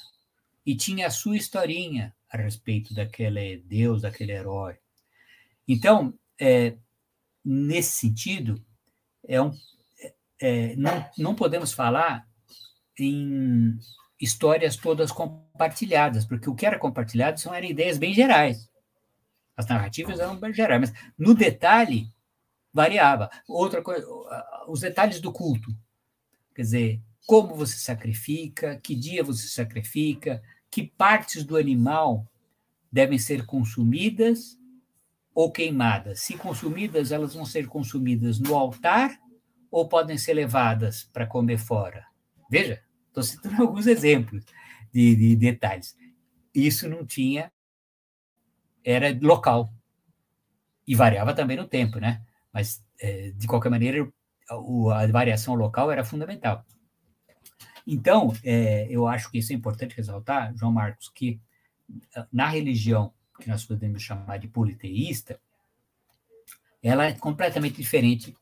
e tinha a sua historinha a respeito daquele deus, daquele herói. Então, é, nesse sentido, é um, é, não, não podemos falar em histórias todas compartilhadas, porque o que era compartilhado são eram ideias bem gerais. As narrativas eram bem gerais, mas no detalhe variava. Outra coisa, os detalhes do culto. Quer dizer, como você sacrifica, que dia você sacrifica, que partes do animal devem ser consumidas ou queimadas. Se consumidas, elas vão ser consumidas no altar ou podem ser levadas para comer fora. Veja, estou citando alguns exemplos de, de detalhes. Isso não tinha, era local. E variava também no tempo, né? Mas, é, de qualquer maneira, a variação local era fundamental. Então, é, eu acho que isso é importante ressaltar, João Marcos, que ah, na religião que nós podemos chamar de politeísta, ela é completamente diferente,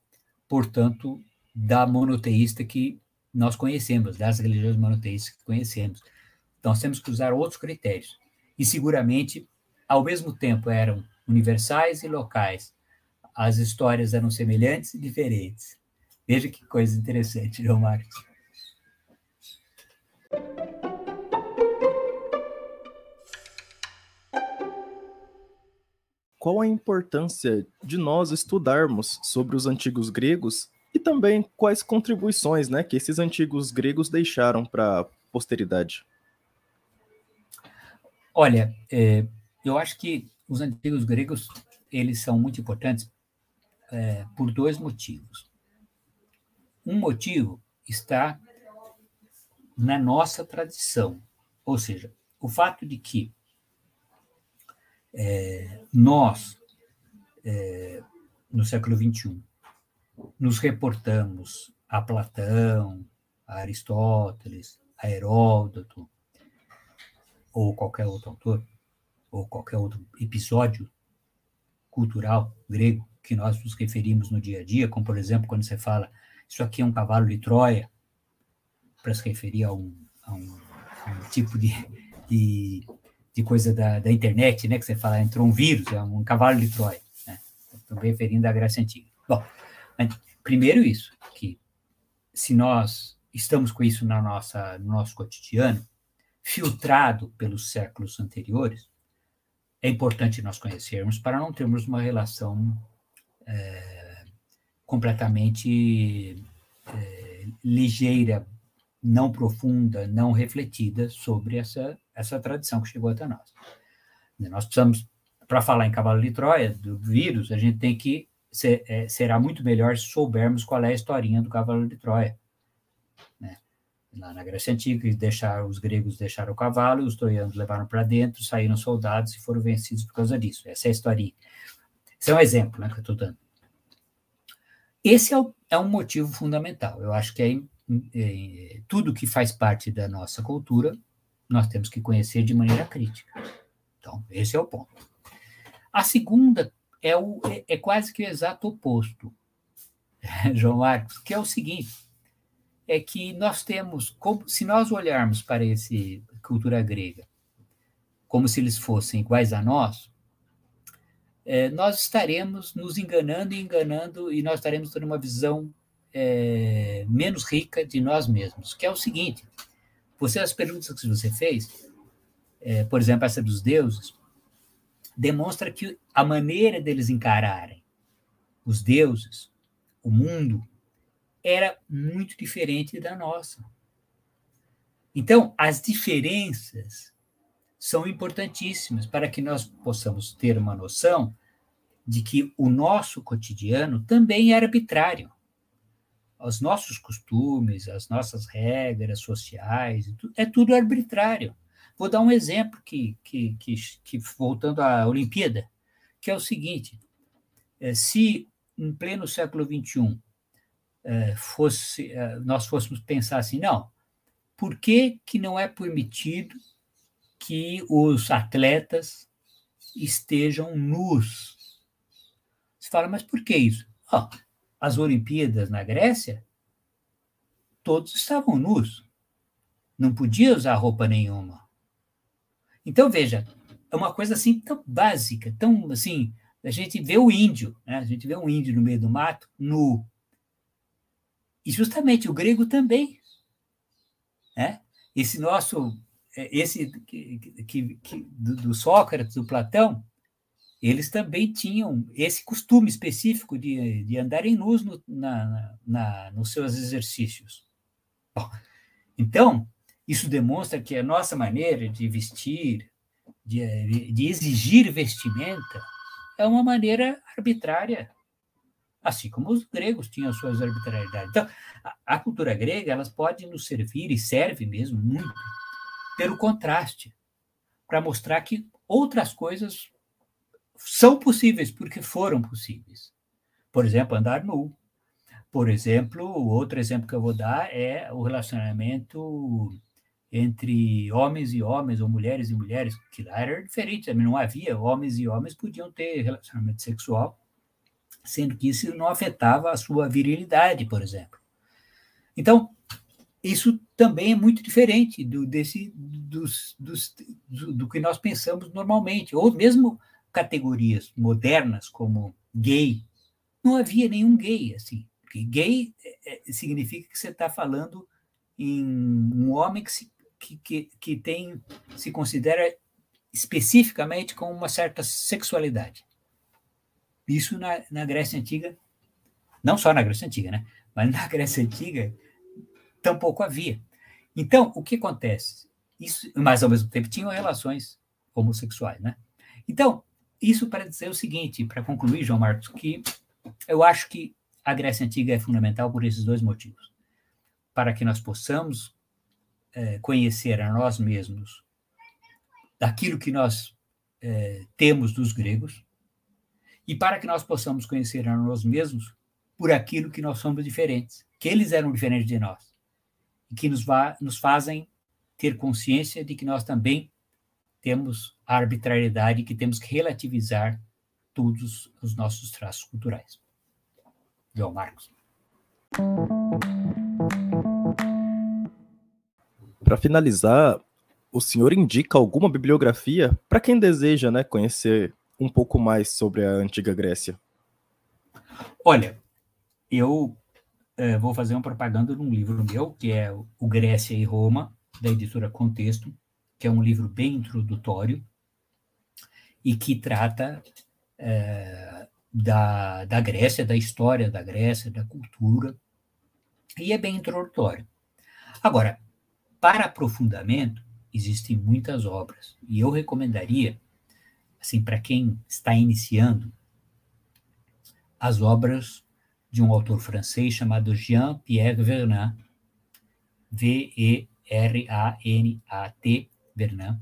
portanto, da monoteísta que nós conhecemos, das religiões monoteístas que conhecemos. Nós temos que usar outros critérios. E seguramente, ao mesmo tempo, eram universais e locais. As histórias eram semelhantes e diferentes. Veja que coisa interessante, João Marcos. qual a importância de nós estudarmos sobre os antigos gregos e também quais contribuições né, que esses antigos gregos deixaram para a posteridade? Olha, é, eu acho que os antigos gregos eles são muito importantes é, por dois motivos. Um motivo está na nossa tradição, ou seja, o fato de que é, nós, é, no século XXI, nos reportamos a Platão, a Aristóteles, a Heródoto, ou qualquer outro autor, ou qualquer outro episódio cultural grego que nós nos referimos no dia a dia, como, por exemplo, quando você fala isso aqui é um cavalo de Troia, para se referir a um, a um, a um tipo de, de de coisa da, da internet, né, que você fala, entrou um vírus, é um cavalo de Troia, né? Estou referindo à Grécia Antiga. Bom, primeiro isso, que se nós estamos com isso na nossa, no nosso cotidiano, filtrado pelos séculos anteriores, é importante nós conhecermos para não termos uma relação é, completamente é, ligeira, não profunda, não refletida sobre essa essa tradição que chegou até nós. Nós precisamos, para falar em cavalo de Troia, do vírus, a gente tem que, ser, é, será muito melhor se soubermos qual é a historinha do cavalo de Troia. Né? Lá na Grécia Antiga, deixaram, os gregos deixaram o cavalo, os troianos levaram para dentro, saíram soldados e foram vencidos por causa disso. Essa é a historinha. Esse é um exemplo né, que eu estou dando. Esse é, o, é, um motivo fundamental. Eu acho que é, é, tudo que faz parte da nossa cultura nós temos que conhecer de maneira crítica. Então, esse é o ponto. A segunda é, o, é, é quase que o exato oposto, João Marcos, que é o seguinte: é que nós temos, como, se nós olharmos para esse cultura grega como se eles fossem iguais a nós, é, nós estaremos nos enganando e enganando, e nós estaremos tendo uma visão é, menos rica de nós mesmos, que é o seguinte: você, as perguntas que você fez, é, por exemplo, essa dos deuses, demonstra que a maneira deles encararem os deuses, o mundo, era muito diferente da nossa. Então, as diferenças são importantíssimas para que nós possamos ter uma noção de que o nosso cotidiano também é arbitrário os nossos costumes, as nossas regras sociais, é tudo arbitrário. vou dar um exemplo que, que, que, que voltando à Olimpíada, que é o seguinte: é, se em pleno século XXI é, fosse, é, nós fôssemos pensar assim, não, por que, que não é permitido que os atletas estejam nus? Você fala, mas por que isso? Oh, as Olimpíadas na Grécia, todos estavam nus. Não podia usar roupa nenhuma. Então, veja, é uma coisa assim tão básica, tão assim, a gente vê o índio, né? a gente vê um índio no meio do mato, nu. E justamente o grego também. Né? Esse nosso, esse que, que, que do, Sócrates, do Platão, eles também tinham esse costume específico de, de andarem nus no, na, na, nos seus exercícios. Bom, então, isso demonstra que a nossa maneira de vestir, de, de exigir vestimenta, é uma maneira arbitrária, assim como os gregos tinham suas arbitrariedades. Então, a, a cultura grega elas pode nos servir e serve mesmo muito pelo contraste, para mostrar que outras coisas são possíveis porque foram possíveis. Por exemplo, andar nu. Por exemplo, outro exemplo que eu vou dar é o relacionamento entre homens e homens, ou mulheres e mulheres, que lá era diferente, não havia, homens e homens podiam ter relacionamento sexual, sendo que isso não afetava a sua virilidade, por exemplo. Então, isso também é muito diferente do, desse, dos, dos, do, do que nós pensamos normalmente, ou mesmo categorias modernas como gay, não havia nenhum gay assim. Porque gay é, é significa que você está falando em um homem que se, que, que, que tem se considera especificamente com uma certa sexualidade. Isso na, na Grécia Antiga, não só na Grécia Antiga, né? Mas na Grécia Antiga tampouco havia. Então, o que acontece? Isso, mas ao mesmo tempo tinham relações homossexuais, né? Então, isso para dizer o seguinte, para concluir, João Marcos, que eu acho que a Grécia Antiga é fundamental por esses dois motivos. Para que nós possamos é, conhecer a nós mesmos daquilo que nós é, temos dos gregos, e para que nós possamos conhecer a nós mesmos por aquilo que nós somos diferentes, que eles eram diferentes de nós, e que nos, nos fazem ter consciência de que nós também temos a arbitrariedade que temos que relativizar todos os nossos traços culturais. João Marcos. Para finalizar, o senhor indica alguma bibliografia para quem deseja né, conhecer um pouco mais sobre a antiga Grécia? Olha, eu é, vou fazer uma propaganda num livro meu, que é o Grécia e Roma, da editora Contexto, que é um livro bem introdutório e que trata é, da, da Grécia, da história da Grécia, da cultura, e é bem introdutório. Agora, para aprofundamento, existem muitas obras, e eu recomendaria, assim, para quem está iniciando, as obras de um autor francês chamado Jean-Pierre Vernat, V-E-R-A-N-A-T, Bernan,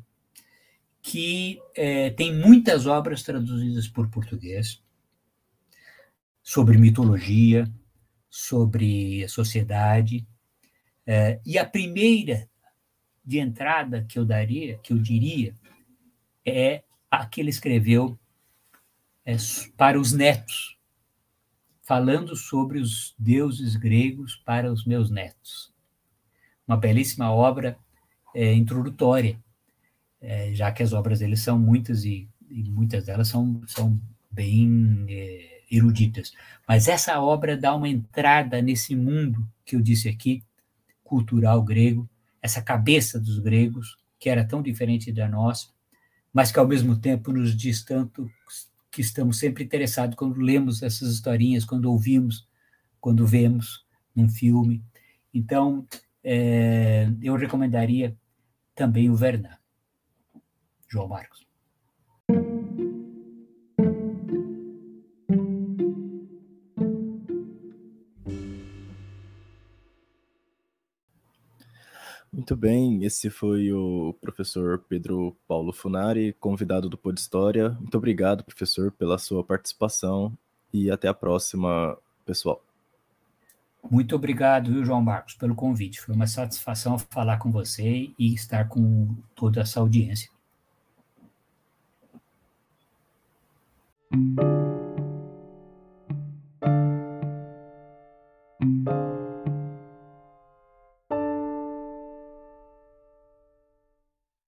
que é, tem muitas obras traduzidas por português sobre mitologia, sobre sociedade. É, e a primeira de entrada que eu daria, que eu diria, é a que ele escreveu é, para os netos, falando sobre os deuses gregos para os meus netos. Uma belíssima obra é, introdutória, é, já que as obras dele são muitas e, e muitas delas são, são bem é, eruditas. Mas essa obra dá uma entrada nesse mundo que eu disse aqui, cultural grego, essa cabeça dos gregos, que era tão diferente da nossa, mas que ao mesmo tempo nos diz tanto que estamos sempre interessados quando lemos essas historinhas, quando ouvimos, quando vemos um filme. Então, é, eu recomendaria também o Vernan. João Marcos. Muito bem, esse foi o professor Pedro Paulo Funari, convidado do Pod História. Muito obrigado, professor, pela sua participação e até a próxima, pessoal. Muito obrigado, João Marcos, pelo convite. Foi uma satisfação falar com você e estar com toda essa audiência.